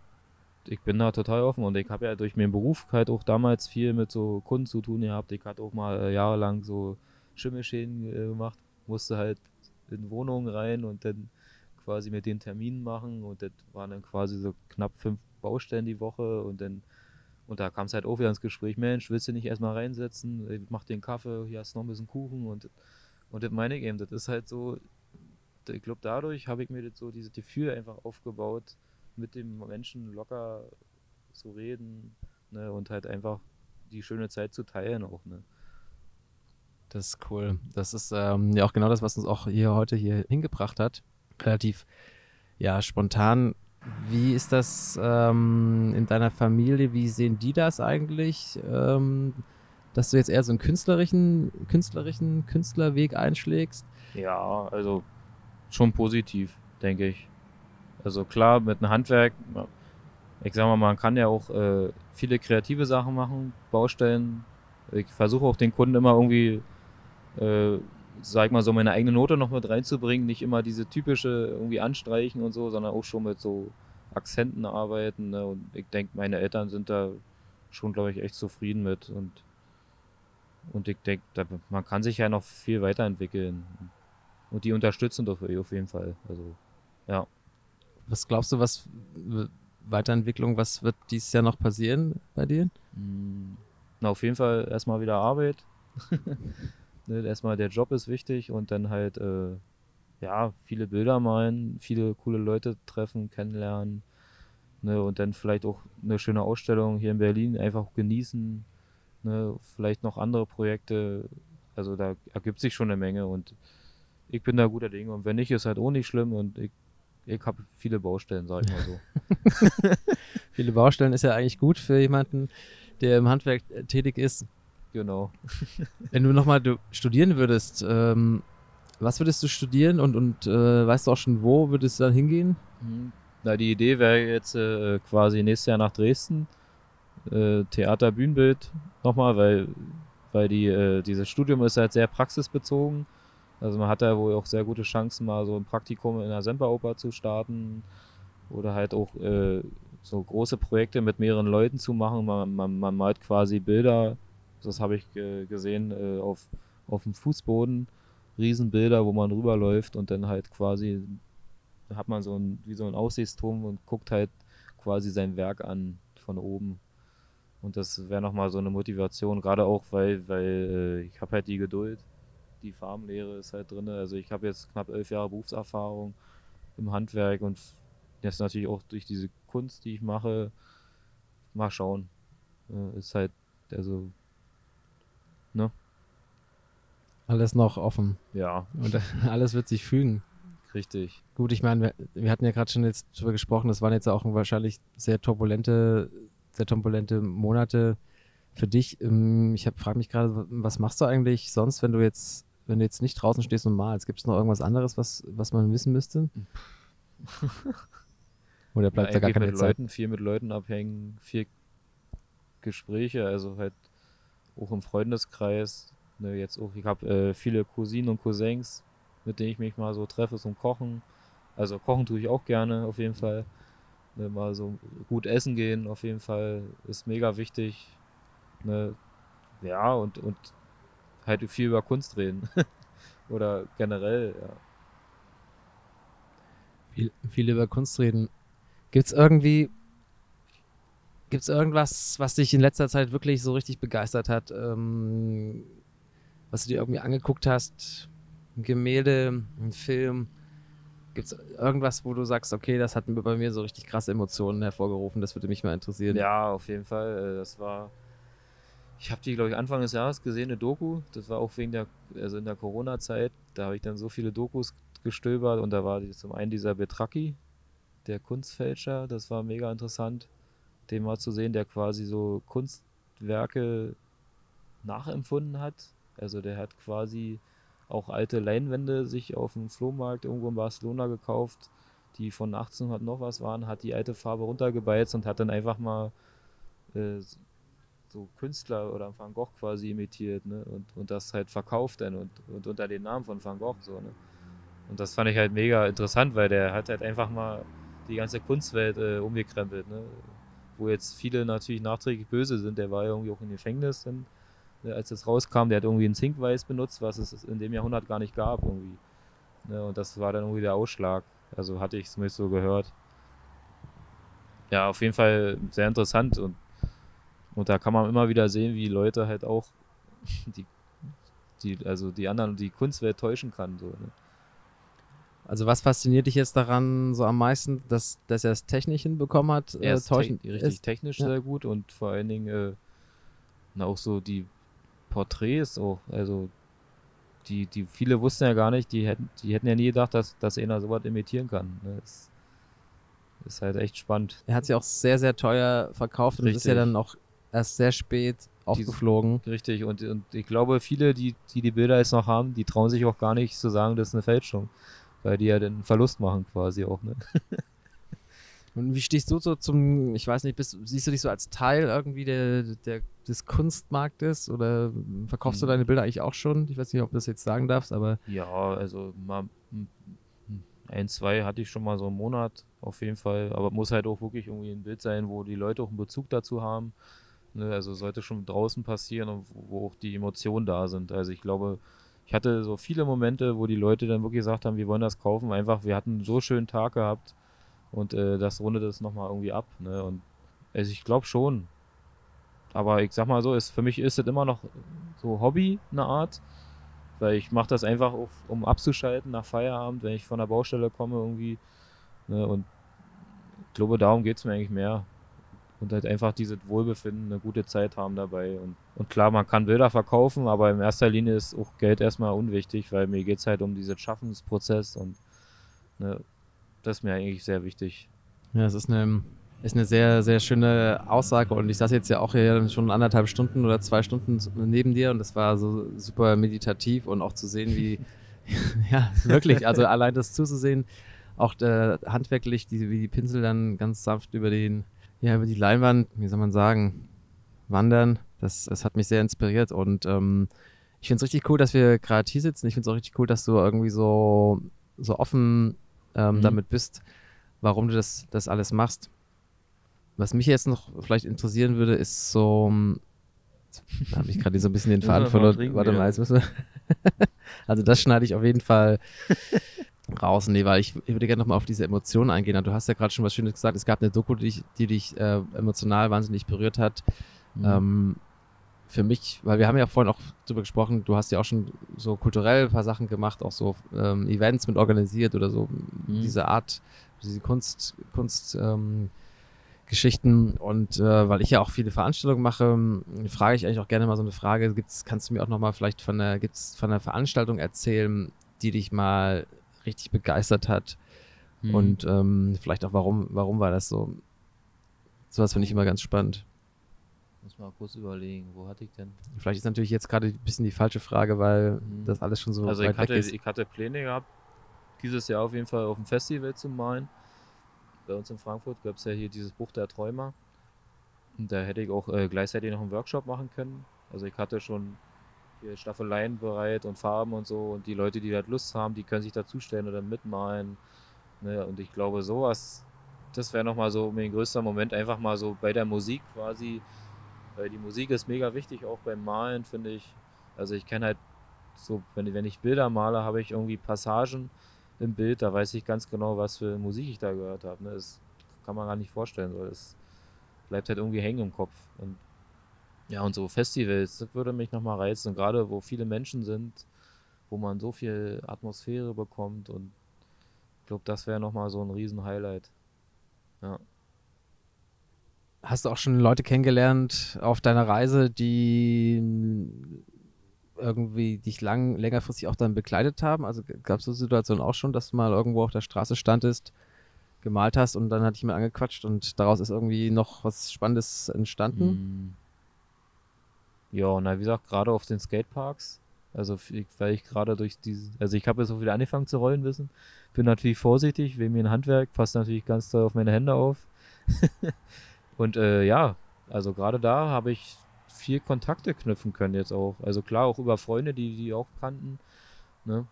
ich bin da total offen und ich habe ja durch meinen Beruf halt auch damals viel mit so Kunden zu tun gehabt. Ich hatte auch mal äh, jahrelang so Schimmelschäden äh, gemacht, musste halt in Wohnungen rein und dann quasi mit den Terminen machen und das waren dann quasi so knapp fünf Baustellen die Woche und dann und da kam es halt auch wieder ins Gespräch, Mensch, willst du nicht erstmal reinsetzen, ich mach den Kaffee, hier hast du noch ein bisschen Kuchen und und das meine ich eben, das ist halt so, ich glaube dadurch habe ich mir so dieses Gefühl einfach aufgebaut, mit dem Menschen locker zu reden ne, und halt einfach die schöne Zeit zu teilen auch. Ne. Das ist cool. Das ist ähm, ja auch genau das, was uns auch hier heute hier hingebracht hat. Relativ ja spontan. Wie ist das ähm, in deiner Familie? Wie sehen die das eigentlich? Ähm, dass du jetzt eher so einen künstlerischen, künstlerischen Künstlerweg einschlägst? Ja, also schon positiv, denke ich. Also klar, mit einem Handwerk, ich sag mal, man kann ja auch äh, viele kreative Sachen machen, Baustellen. Ich versuche auch den Kunden immer irgendwie, äh, sag mal so, meine eigene Note noch mit reinzubringen. Nicht immer diese typische irgendwie anstreichen und so, sondern auch schon mit so Akzenten arbeiten. Ne? Und ich denke, meine Eltern sind da schon, glaube ich, echt zufrieden mit. Und, und ich denke, man kann sich ja noch viel weiterentwickeln. Und die unterstützen doch auf jeden Fall. Also, ja. Was glaubst du, was Weiterentwicklung, was wird dieses Jahr noch passieren bei dir? Hm. Na, auf jeden Fall erstmal wieder Arbeit. ne, erstmal der Job ist wichtig und dann halt, äh, ja, viele Bilder malen, viele coole Leute treffen, kennenlernen. Ne, und dann vielleicht auch eine schöne Ausstellung hier in Berlin einfach genießen. Ne, vielleicht noch andere Projekte. Also da ergibt sich schon eine Menge und ich bin da guter Dinge. Und wenn nicht, ist halt auch nicht schlimm und ich ich habe viele Baustellen, sag ich mal so. viele Baustellen ist ja eigentlich gut für jemanden, der im Handwerk äh, tätig ist. Genau. Wenn du nochmal studieren würdest, ähm, was würdest du studieren und, und äh, weißt du auch schon, wo würdest du dann hingehen? Mhm. Na, die Idee wäre jetzt äh, quasi nächstes Jahr nach Dresden. Äh, Theater, Bühnenbild nochmal, weil, weil die, äh, dieses Studium ist halt sehr praxisbezogen. Also man hat da wohl auch sehr gute Chancen, mal so ein Praktikum in der Semperoper zu starten oder halt auch äh, so große Projekte mit mehreren Leuten zu machen. Man, man, man malt quasi Bilder, das habe ich äh, gesehen, äh, auf, auf dem Fußboden, Riesenbilder, wo man rüberläuft und dann halt quasi hat man so ein, wie so ein Aussichtsturm und guckt halt quasi sein Werk an von oben. Und das wäre nochmal so eine Motivation, gerade auch, weil, weil äh, ich habe halt die Geduld die Farmlehre ist halt drin. Also ich habe jetzt knapp elf Jahre Berufserfahrung im Handwerk und jetzt natürlich auch durch diese Kunst, die ich mache, mal schauen. ist halt, also, ne? Alles noch offen. Ja. Und alles wird sich fügen. Richtig. Gut, ich meine, wir, wir, hatten ja gerade schon jetzt darüber gesprochen, das waren jetzt auch wahrscheinlich sehr turbulente sehr turbulente Monate für dich. Ähm, ich frage mich gerade, was machst du eigentlich sonst, wenn du jetzt, wenn du jetzt nicht draußen stehst und malst? Gibt es noch irgendwas anderes, was, was man wissen müsste? Oder bleibt ja, da gar keine mit Zeit? Leuten, viel mit Leuten abhängen, viel Gespräche, also halt auch im Freundeskreis. Ne, jetzt auch, ich habe äh, viele Cousinen und Cousins, mit denen ich mich mal so treffe zum Kochen. Also kochen tue ich auch gerne auf jeden Fall. Ne, mal so gut essen gehen auf jeden Fall ist mega wichtig. Ne, ja, und, und halt viel über Kunst reden. Oder generell, ja. Viel, viel über Kunst reden. Gibt es irgendwie, gibt es irgendwas, was dich in letzter Zeit wirklich so richtig begeistert hat? Ähm, was du dir irgendwie angeguckt hast? Ein Gemälde, ein Film? Gibt es irgendwas, wo du sagst, okay, das hat bei mir so richtig krasse Emotionen hervorgerufen, das würde mich mal interessieren? Ja, auf jeden Fall. Äh, das war, ich habe die, glaube ich, Anfang des Jahres gesehen, eine Doku. Das war auch wegen der, also in der Corona-Zeit. Da habe ich dann so viele Dokus gestöbert und da war zum einen dieser Betraki, der Kunstfälscher. Das war mega interessant, den mal zu sehen, der quasi so Kunstwerke nachempfunden hat. Also der hat quasi auch alte Leinwände sich auf dem Flohmarkt irgendwo in Barcelona gekauft, die von 1800 noch was waren, hat die alte Farbe runtergebeizt und hat dann einfach mal äh, so Künstler oder Van Gogh quasi imitiert ne? und, und das halt verkauft dann und, und unter den Namen von Van Gogh so. Ne? Und das fand ich halt mega interessant, weil der hat halt einfach mal die ganze Kunstwelt äh, umgekrempelt. Ne? Wo jetzt viele natürlich nachträglich böse sind. Der war ja irgendwie auch im Gefängnis, dann, ne, als das rauskam. Der hat irgendwie ein Zinkweiß benutzt, was es in dem Jahrhundert gar nicht gab. Irgendwie. Ne? Und das war dann irgendwie der Ausschlag. Also hatte ich es zumindest so gehört. Ja, auf jeden Fall sehr interessant. Und, und da kann man immer wieder sehen, wie Leute halt auch die, die, also die anderen, die Kunstwelt täuschen kann. So, ne? Also was fasziniert dich jetzt daran so am meisten, dass, dass er es technisch hinbekommen hat? Er ist te richtig ist, technisch ja. sehr gut und vor allen Dingen äh, auch so die Porträts auch, also die, die viele wussten ja gar nicht, die hätten, die hätten ja nie gedacht, dass, dass einer sowas imitieren kann. Ne? Das ist halt echt spannend. Er hat sie auch sehr, sehr teuer verkauft und ist ja dann auch erst sehr spät aufgeflogen. Die, richtig, und, und ich glaube, viele, die, die die Bilder jetzt noch haben, die trauen sich auch gar nicht zu sagen, das ist eine Fälschung weil die ja den Verlust machen quasi auch, ne? Und wie stehst du so zum, ich weiß nicht, bist, siehst du dich so als Teil irgendwie der, der, des Kunstmarktes oder verkaufst hm. du deine Bilder eigentlich auch schon? Ich weiß nicht, ob du das jetzt sagen darfst, aber. Ja, also mal ein, zwei hatte ich schon mal so einen Monat auf jeden Fall, aber muss halt auch wirklich irgendwie ein Bild sein, wo die Leute auch einen Bezug dazu haben. Ne? Also sollte schon draußen passieren und wo auch die Emotionen da sind. Also ich glaube, ich hatte so viele Momente, wo die Leute dann wirklich gesagt haben, wir wollen das kaufen. Einfach, wir hatten so schönen Tag gehabt und äh, das rundet es nochmal irgendwie ab. Ne? Und also ich glaube schon. Aber ich sag mal so, ist, für mich ist es immer noch so Hobby, eine Art. Weil ich mache das einfach, auf, um abzuschalten nach Feierabend, wenn ich von der Baustelle komme irgendwie. Ne? Und ich glaube, darum geht es mir eigentlich mehr und halt einfach dieses Wohlbefinden, eine gute Zeit haben dabei. Und, und klar, man kann Bilder verkaufen, aber in erster Linie ist auch Geld erstmal unwichtig, weil mir geht es halt um diesen Schaffensprozess und ne, das ist mir eigentlich sehr wichtig. Ja, es ist eine, ist eine sehr, sehr schöne Aussage und ich saß jetzt ja auch hier schon anderthalb Stunden oder zwei Stunden neben dir und das war so super meditativ und auch zu sehen, wie, ja, wirklich, also allein das zuzusehen, auch äh, handwerklich, die, wie die Pinsel dann ganz sanft über den ja, über die Leinwand, wie soll man sagen, wandern. Das, das hat mich sehr inspiriert und ähm, ich finde es richtig cool, dass wir gerade hier sitzen. Ich finde es auch richtig cool, dass du irgendwie so, so offen ähm, mhm. damit bist, warum du das, das alles machst. Was mich jetzt noch vielleicht interessieren würde, ist so, da habe ich gerade so ein bisschen den Faden verloren. Warte mal, jetzt müssen wir. also das schneide ich auf jeden Fall raus. Nee, weil ich, ich würde gerne nochmal auf diese Emotionen eingehen. Du hast ja gerade schon was Schönes gesagt. Es gab eine Doku, die dich, die dich äh, emotional wahnsinnig berührt hat. Mhm. Ähm, für mich, weil wir haben ja vorhin auch darüber gesprochen, du hast ja auch schon so kulturell ein paar Sachen gemacht, auch so ähm, Events mit organisiert oder so mhm. diese Art, diese Kunst, Kunst ähm, Geschichten und äh, weil ich ja auch viele Veranstaltungen mache, frage ich eigentlich auch gerne mal so eine Frage, gibt's, kannst du mir auch nochmal vielleicht von der, gibt's von einer Veranstaltung erzählen, die dich mal richtig begeistert hat. Mhm. Und ähm, vielleicht auch, warum, warum war das so? Sowas finde ich immer ganz spannend. Muss mal kurz überlegen, wo hatte ich denn? Vielleicht ist natürlich jetzt gerade ein bisschen die falsche Frage, weil Mhm. das alles schon so Also weit ich hatte, weg ist. ich hatte Pläne gehabt, dieses Jahr auf jeden Fall auf dem Festival zu malen. Bei uns in Frankfurt gab es ja hier dieses Buch der Träumer. Und da hätte ich auch äh, gleichzeitig noch einen Workshop machen können. Also ich hatte schon hier Staffeleien bereit und Farben und so. Und die Leute, die halt Lust haben, die können sich dazustellen oder mitmalen. Ne? Und ich glaube, sowas, das wäre nochmal so mein größter Moment, einfach mal so bei der Musik quasi. Weil die Musik ist mega wichtig, auch beim Malen, finde ich. Also ich kenne halt so, wenn, wenn ich Bilder male, habe ich irgendwie Passagen im Bild, da weiß ich ganz genau, was für Musik ich da gehört habe. Ne? Das kann man gar nicht vorstellen. So. Das bleibt halt irgendwie hängen im Kopf. Und ja, und so Festivals, das würde mich nochmal reizen. Gerade wo viele Menschen sind, wo man so viel Atmosphäre bekommt. Und ich glaube, das wäre nochmal so ein Riesen-Highlight. Ja. Hast du auch schon Leute kennengelernt auf deiner Reise, die irgendwie dich lang, längerfristig auch dann begleitet haben? Also gab es so Situationen auch schon, dass du mal irgendwo auf der Straße standest, gemalt hast und dann hat dich jemand angequatscht und daraus ist irgendwie noch was Spannendes entstanden? Ja, na, wie gesagt, gerade auf den Skateparks. Also, weil ich gerade durch diese, also ich habe jetzt so wieder angefangen zu rollen wissen. Bin natürlich vorsichtig, wegen mir ein Handwerk, passt natürlich ganz doll auf meine Hände auf. Und äh, ja, also gerade da habe ich viel Kontakte knüpfen können jetzt auch. Also klar, auch über Freunde, die die auch kannten. Ne?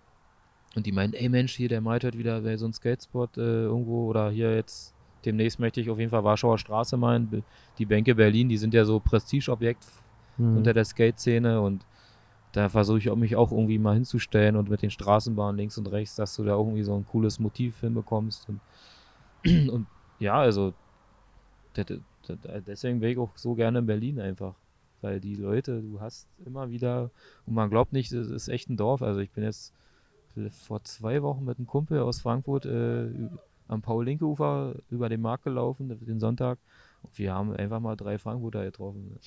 Und die meinen, ey Mensch, hier, der malt heute wieder bei so einem Skatespot äh, irgendwo oder hier jetzt demnächst möchte ich auf jeden Fall Warschauer Straße. Be- Die Bänke Berlin, die sind ja so Prestigeobjekt Hm. unter der Skate-Szene und da versuche ich mich auch irgendwie mal hinzustellen und mit den Straßenbahnen links und rechts, dass du da irgendwie so ein cooles Motiv hinbekommst. Und, und ja, also deswegen wäre ich auch so gerne in Berlin einfach. Weil die Leute, du hast immer wieder, und man glaubt nicht, es ist echt ein Dorf. Also ich bin jetzt vor zwei Wochen mit einem Kumpel aus Frankfurt äh, am Paul-Linke-Ufer über den Markt gelaufen, den Sonntag. Und wir haben einfach mal drei Frankfurter getroffen.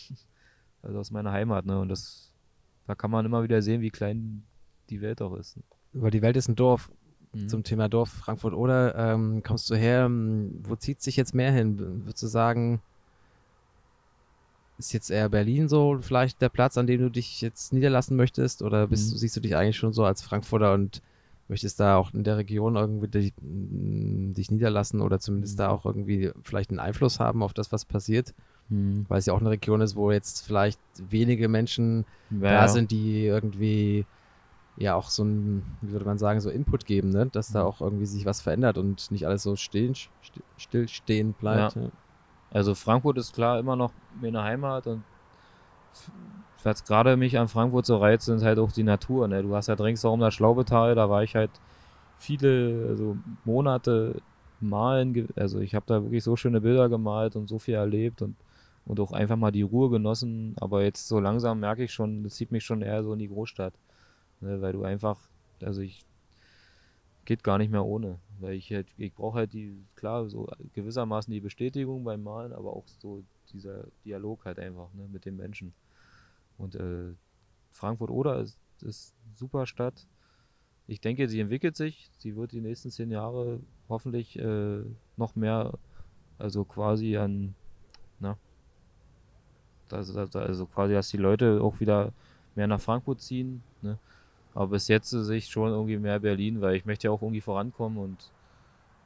Also aus meiner Heimat, ne? Und das, da kann man immer wieder sehen, wie klein die Welt auch ist. Weil die Welt ist ein Dorf. Mhm. Zum Thema Dorf Frankfurt oder ähm, kommst du her? ähm, Wo zieht sich jetzt mehr hin? Würdest du sagen, ist jetzt eher Berlin so vielleicht der Platz, an dem du dich jetzt niederlassen möchtest? Oder bist Mhm. siehst du dich eigentlich schon so als Frankfurter und möchtest da auch in der Region irgendwie dich, dich niederlassen oder zumindest Mhm. da auch irgendwie vielleicht einen Einfluss haben auf das, was passiert? Mhm. Weil es ja auch eine Region ist, wo jetzt vielleicht wenige Menschen Ja, da ja. sind, die irgendwie ja auch so ein, wie würde man sagen, so Input geben, ne? dass da Mhm. auch irgendwie sich was verändert und nicht alles so stehen, st stillstehen bleibt. Ja. Also Frankfurt ist klar immer noch meine Heimat und was gerade mich an Frankfurt so reizt, sind halt auch die Natur. Ne? Du hast halt ringsherum das Schlaubetal, da war ich halt viele also Monate malen. Also ich habe da wirklich so schöne Bilder gemalt und so viel erlebt und, und auch einfach mal die Ruhe genossen. Aber jetzt so langsam merke ich schon, das zieht mich schon eher so in die Großstadt. Ne? Weil du einfach, also ich geht gar nicht mehr ohne. Weil ich halt, ich brauche halt die, klar, so gewissermaßen die Bestätigung beim Malen, aber auch so dieser Dialog halt einfach, ne, mit den Menschen. Und äh, Frankfurt-Oder ist, ist eine super Stadt. Ich denke, sie entwickelt sich. Sie wird die nächsten zehn Jahre hoffentlich äh, noch mehr, also quasi an, also, also- quasi, dass die Leute auch wieder mehr nach Frankfurt ziehen. Ne? Aber bis jetzt sehe ich schon irgendwie mehr Berlin, weil ich möchte ja auch irgendwie vorankommen und,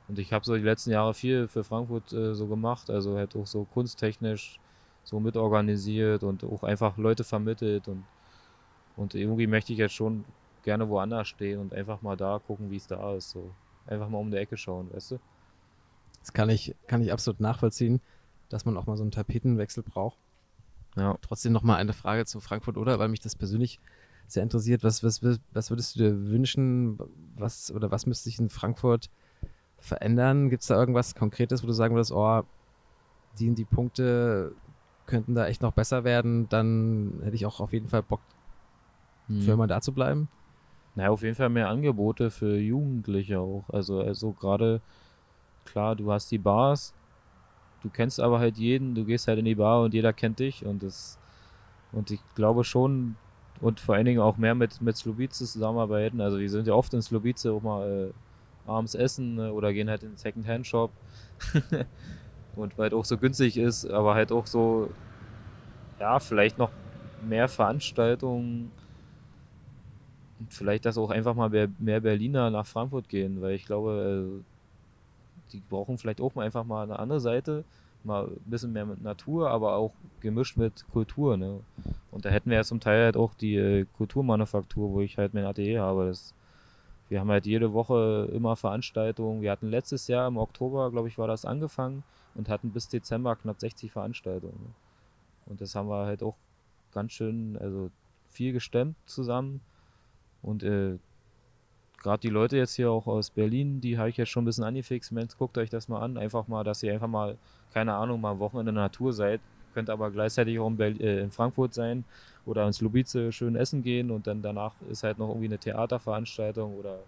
und ich habe so die letzten Jahre viel für Frankfurt äh, so gemacht, also halt auch so kunsttechnisch so mitorganisiert und auch einfach Leute vermittelt und, und irgendwie möchte ich jetzt schon gerne woanders stehen und einfach mal da gucken, wie es da ist. So. Einfach mal um die Ecke schauen, weißt du? Das kann ich, kann ich absolut nachvollziehen, dass man auch mal so einen Tapetenwechsel braucht. Ja. Trotzdem noch mal eine Frage zu Frankfurt oder, weil mich das persönlich sehr interessiert. Was, was, was würdest du dir wünschen, was oder was müsste sich in Frankfurt verändern? Gibt es da irgendwas Konkretes, wo du sagen würdest, oh, die die Punkte könnten da echt noch besser werden, dann hätte ich auch auf jeden Fall Bock, für immer da zu bleiben? Naja, auf jeden Fall mehr Angebote für Jugendliche auch. Also, also gerade, klar, du hast die Bars, du kennst aber halt jeden, du gehst halt in die Bar und jeder kennt dich und das, und ich glaube schon, und vor allen Dingen auch mehr mit, mit Slobice zusammenarbeiten. Also wir sind ja oft in Slobice auch mal äh, abends essen äh, oder gehen halt in den Second-Hand-Shop. und weil auch so günstig ist, aber halt auch so, ja, vielleicht noch mehr Veranstaltungen vielleicht, dass auch einfach mal mehr Berliner nach Frankfurt gehen, weil ich glaube, äh, die brauchen vielleicht auch mal einfach mal eine andere Seite, mal ein bisschen mehr mit Natur, aber auch gemischt mit Kultur. Ne? Und da hätten wir ja zum Teil halt auch die äh, Kulturmanufaktur, wo ich halt mein Atelier habe. Das, wir haben halt jede Woche immer Veranstaltungen. Wir hatten letztes Jahr im Oktober, glaube ich, war das angefangen und hatten bis Dezember knapp 60 Veranstaltungen. Ne? Und das haben wir halt auch ganz schön, also viel gestemmt zusammen. Und äh, gerade die Leute jetzt hier auch aus Berlin, die habe ich jetzt schon ein bisschen angefixt. Mensch, guckt euch das mal an. Einfach mal, dass ihr einfach mal, keine Ahnung, mal Wochenende in der Natur seid. Könnt aber gleichzeitig auch in, äh, in Frankfurt sein oder ins Lubice schön essen gehen und dann danach ist halt noch irgendwie eine Theaterveranstaltung oder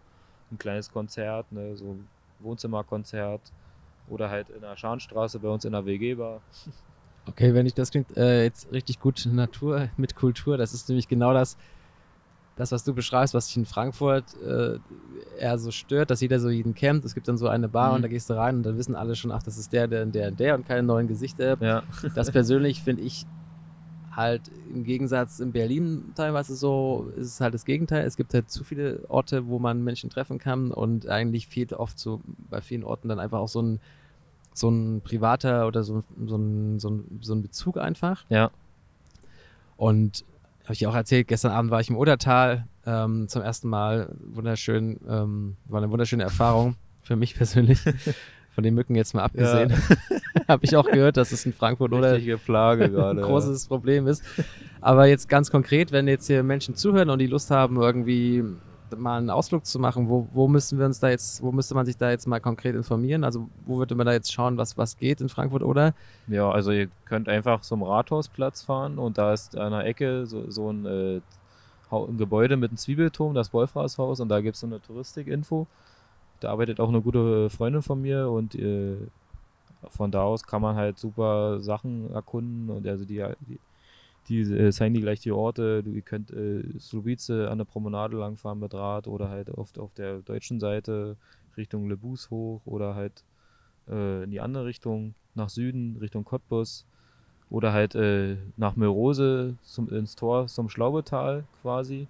ein kleines Konzert, ne, so ein Wohnzimmerkonzert oder halt in der Scharnstraße bei uns in der WG-Bar. Okay, wenn ich das klingt äh, jetzt richtig gut Natur mit Kultur, das ist nämlich genau das, das, was du beschreibst, was dich in Frankfurt äh, eher so stört, dass jeder so jeden kennt. Es gibt dann so eine Bar mhm. und da gehst du rein und dann wissen alle schon, ach, das ist der, der, der, der und keine neuen Gesichter. Ja. Das persönlich finde ich halt im Gegensatz in Berlin teilweise so, ist es halt das Gegenteil. Es gibt halt zu viele Orte, wo man Menschen treffen kann und eigentlich fehlt oft so bei vielen Orten dann einfach auch so ein, so ein privater oder so, so, ein, so, ein, so ein Bezug einfach. Ja. Und habe ich auch erzählt, gestern Abend war ich im Odertal ähm, zum ersten Mal. Wunderschön, ähm, war eine wunderschöne Erfahrung für mich persönlich. Von den Mücken jetzt mal abgesehen. Ja. habe ich auch gehört, dass es in Frankfurt oder Plage gerade, ein großes ja. Problem ist. Aber jetzt ganz konkret, wenn jetzt hier Menschen zuhören und die Lust haben, irgendwie mal einen Ausflug zu machen, wo, wo müssen wir uns da jetzt, wo müsste man sich da jetzt mal konkret informieren? Also wo würde man da jetzt schauen, was, was geht in Frankfurt oder? Ja, also ihr könnt einfach zum Rathausplatz fahren und da ist an der Ecke so, so ein, äh, ein Gebäude mit einem Zwiebelturm, das Wolfratshaus und da gibt es so eine Touristik-Info. Da arbeitet auch eine gute Freundin von mir und äh, von da aus kann man halt super Sachen erkunden und also die, die die äh, zeigen die gleich die Orte. Du, ihr könnt äh, Slovice an der Promenade langfahren mit Rad oder halt oft auf der deutschen Seite Richtung Lebus hoch oder halt äh, in die andere Richtung nach Süden Richtung Cottbus oder halt äh, nach Mörose zum, ins Tor zum Schlaubetal quasi.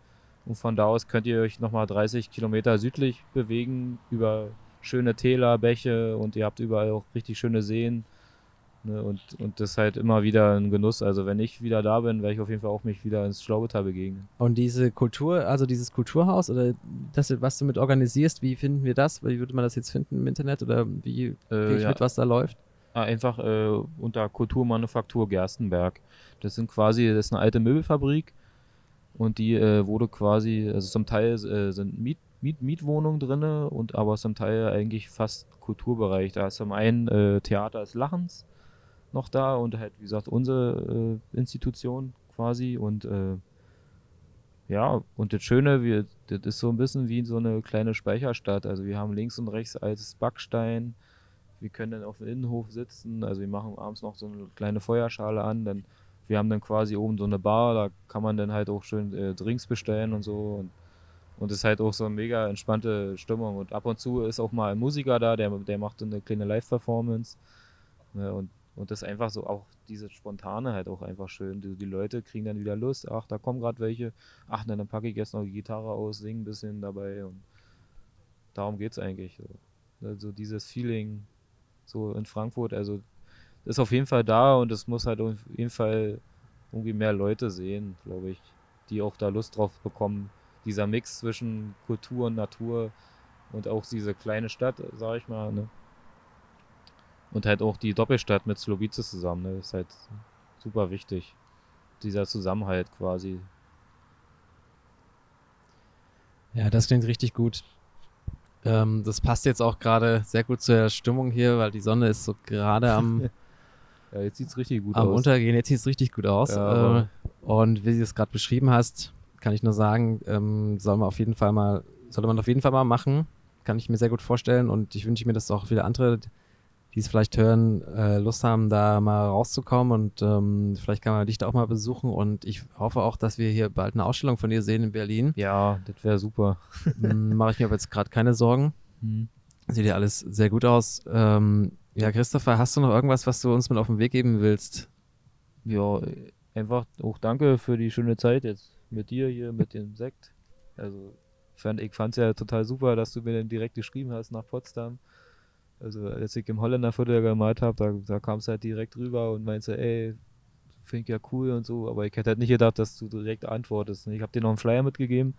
Und von da aus könnt ihr euch nochmal 30 Kilometer südlich bewegen über schöne Täler, Bäche und ihr habt überall auch richtig schöne Seen. Ne, und, und das ist halt immer wieder ein Genuss. Also wenn ich wieder da bin, werde ich auf jeden Fall auch mich wieder ins Schlaubetal begegnen. Und diese Kultur, also dieses Kulturhaus oder das, was du mit organisierst, wie finden wir das? Wie würde man das jetzt finden im Internet oder wie äh, ich ja. mit, was da läuft? Ah, einfach äh, unter Kulturmanufaktur Gerstenberg. Das sind quasi, das ist eine alte Möbelfabrik und die äh, wurde quasi, also zum Teil äh, sind Miet, Miet, Mietwohnungen drin und aber zum Teil eigentlich fast Kulturbereich. Da ist zum einen äh, Theater des Lachens, noch da und halt, wie gesagt, unsere äh, Institution quasi und äh, ja, und das Schöne, wir, das ist so ein bisschen wie so eine kleine Speicherstadt. Also wir haben links und rechts altes Backstein. Wir können dann auf dem Innenhof sitzen. Also wir machen abends noch so eine kleine Feuerschale an. Dann, wir haben dann quasi oben so eine Bar, da kann man dann halt auch schön äh, Drinks bestellen und so. Und, und es ist halt auch so eine mega entspannte Stimmung. Und ab und zu ist auch mal ein Musiker da, der, der macht eine kleine Live-Performance. Ne, und und das ist einfach so, auch diese Spontane halt auch einfach schön. Die, die Leute kriegen dann wieder Lust, ach, da kommen gerade welche, ach, dann packe ich jetzt noch die Gitarre aus, singe ein bisschen dabei und darum geht es eigentlich. So. Also dieses Feeling so in Frankfurt, also ist auf jeden Fall da und es muss halt auf jeden Fall irgendwie mehr Leute sehen, glaube ich, die auch da Lust drauf bekommen. Dieser Mix zwischen Kultur und Natur und auch diese kleine Stadt, sag ich mal, ne? Und halt auch die Doppelstadt mit Slovice zusammen, ne? Das ist halt super wichtig. Dieser Zusammenhalt quasi. Ja, das klingt richtig gut. Ähm, das passt jetzt auch gerade sehr gut zur Stimmung hier, weil die Sonne ist so gerade am. ja, jetzt sieht es richtig gut am aus. Am Untergehen, jetzt sieht es richtig gut aus. Ja, äh, und wie du es gerade beschrieben hast, kann ich nur sagen, ähm, soll man auf jeden Fall mal, sollte man auf jeden Fall mal machen. Kann ich mir sehr gut vorstellen und ich wünsche mir, dass auch viele andere die es vielleicht hören, äh, Lust haben, da mal rauszukommen und ähm, vielleicht kann man dich da auch mal besuchen und ich hoffe auch, dass wir hier bald eine Ausstellung von dir sehen in Berlin. Ja, das wäre super. Hm, Mache ich mir aber jetzt gerade keine Sorgen. Mhm. Sieht ja alles sehr gut aus. Ähm, Ja, Christopher, hast du noch irgendwas, was du uns mit auf den Weg geben willst? Ja, einfach auch danke für die schöne Zeit jetzt mit dir hier, mit dem Sekt. Also fand, ich fand es ja total super, dass du mir dann direkt geschrieben hast nach Potsdam. Also als ich im Holländer Viertel gemalt habe, da, da kam es halt direkt rüber und meinte, ey, finde ich ja cool und so, aber ich hätte halt nicht gedacht, dass du direkt antwortest. Ich habe dir noch einen Flyer mitgegeben,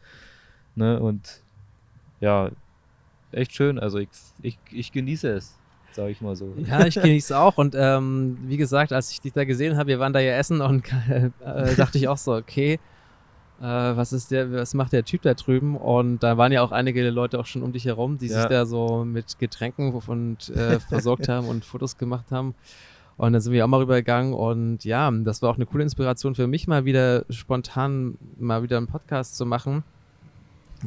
ne, und ja, echt schön, also ich, ich, ich genieße es, sage ich mal so. Ja, ich genieße es auch und ähm, wie gesagt, als ich dich da gesehen habe, wir waren da ja essen und äh, dachte ich auch so, okay, äh, was ist der, was macht der Typ da drüben? Und da waren ja auch einige Leute auch schon um dich herum, die ja. sich da so mit Getränken und äh, versorgt haben und Fotos gemacht haben. Und dann sind wir auch mal rübergegangen und ja, das war auch eine coole Inspiration für mich, mal wieder spontan mal wieder einen Podcast zu machen.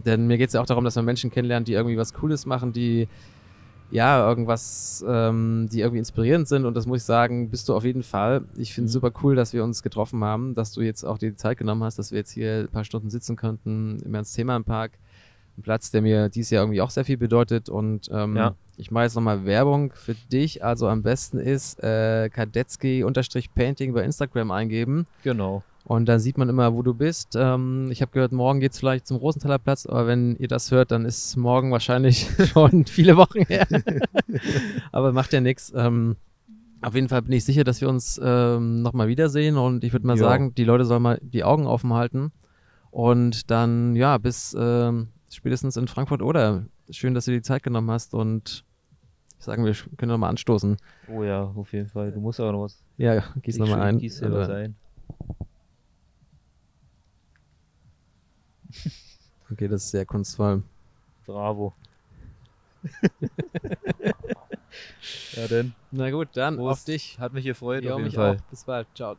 Denn mir geht es ja auch darum, dass man Menschen kennenlernt, die irgendwie was Cooles machen, die ja, irgendwas, ähm, die irgendwie inspirierend sind. Und das muss ich sagen, bist du auf jeden Fall. Ich finde es mhm. super cool, dass wir uns getroffen haben, dass du jetzt auch die Zeit genommen hast, dass wir jetzt hier ein paar Stunden sitzen könnten im Ernst-Thema im Park. Ein Platz, der mir dieses Jahr irgendwie auch sehr viel bedeutet. Und ähm, ja. ich mache jetzt nochmal Werbung für dich. Also am besten ist äh, Kadetzky-Painting bei Instagram eingeben. Genau. Und dann sieht man immer, wo du bist. Ähm, ich habe gehört, morgen geht es vielleicht zum Rosenthaler Platz, aber wenn ihr das hört, dann ist morgen wahrscheinlich schon viele Wochen her. aber macht ja nichts. Ähm, auf jeden Fall bin ich sicher, dass wir uns ähm, nochmal wiedersehen und ich würde mal jo. sagen, die Leute sollen mal die Augen offen halten. Und dann, ja, bis ähm, spätestens in Frankfurt oder. Schön, dass du die Zeit genommen hast und ich sage, wir können nochmal anstoßen. Oh ja, auf jeden Fall. Du musst auch noch was. Ja, gieß nochmal ein. Gieß dir was ein. Okay, das ist sehr kunstvoll. Bravo. ja, denn. Na gut, dann Prost. auf dich. Hat mich gefreut, ja, auf jeden Fall. Auch. Bis bald. Ciao.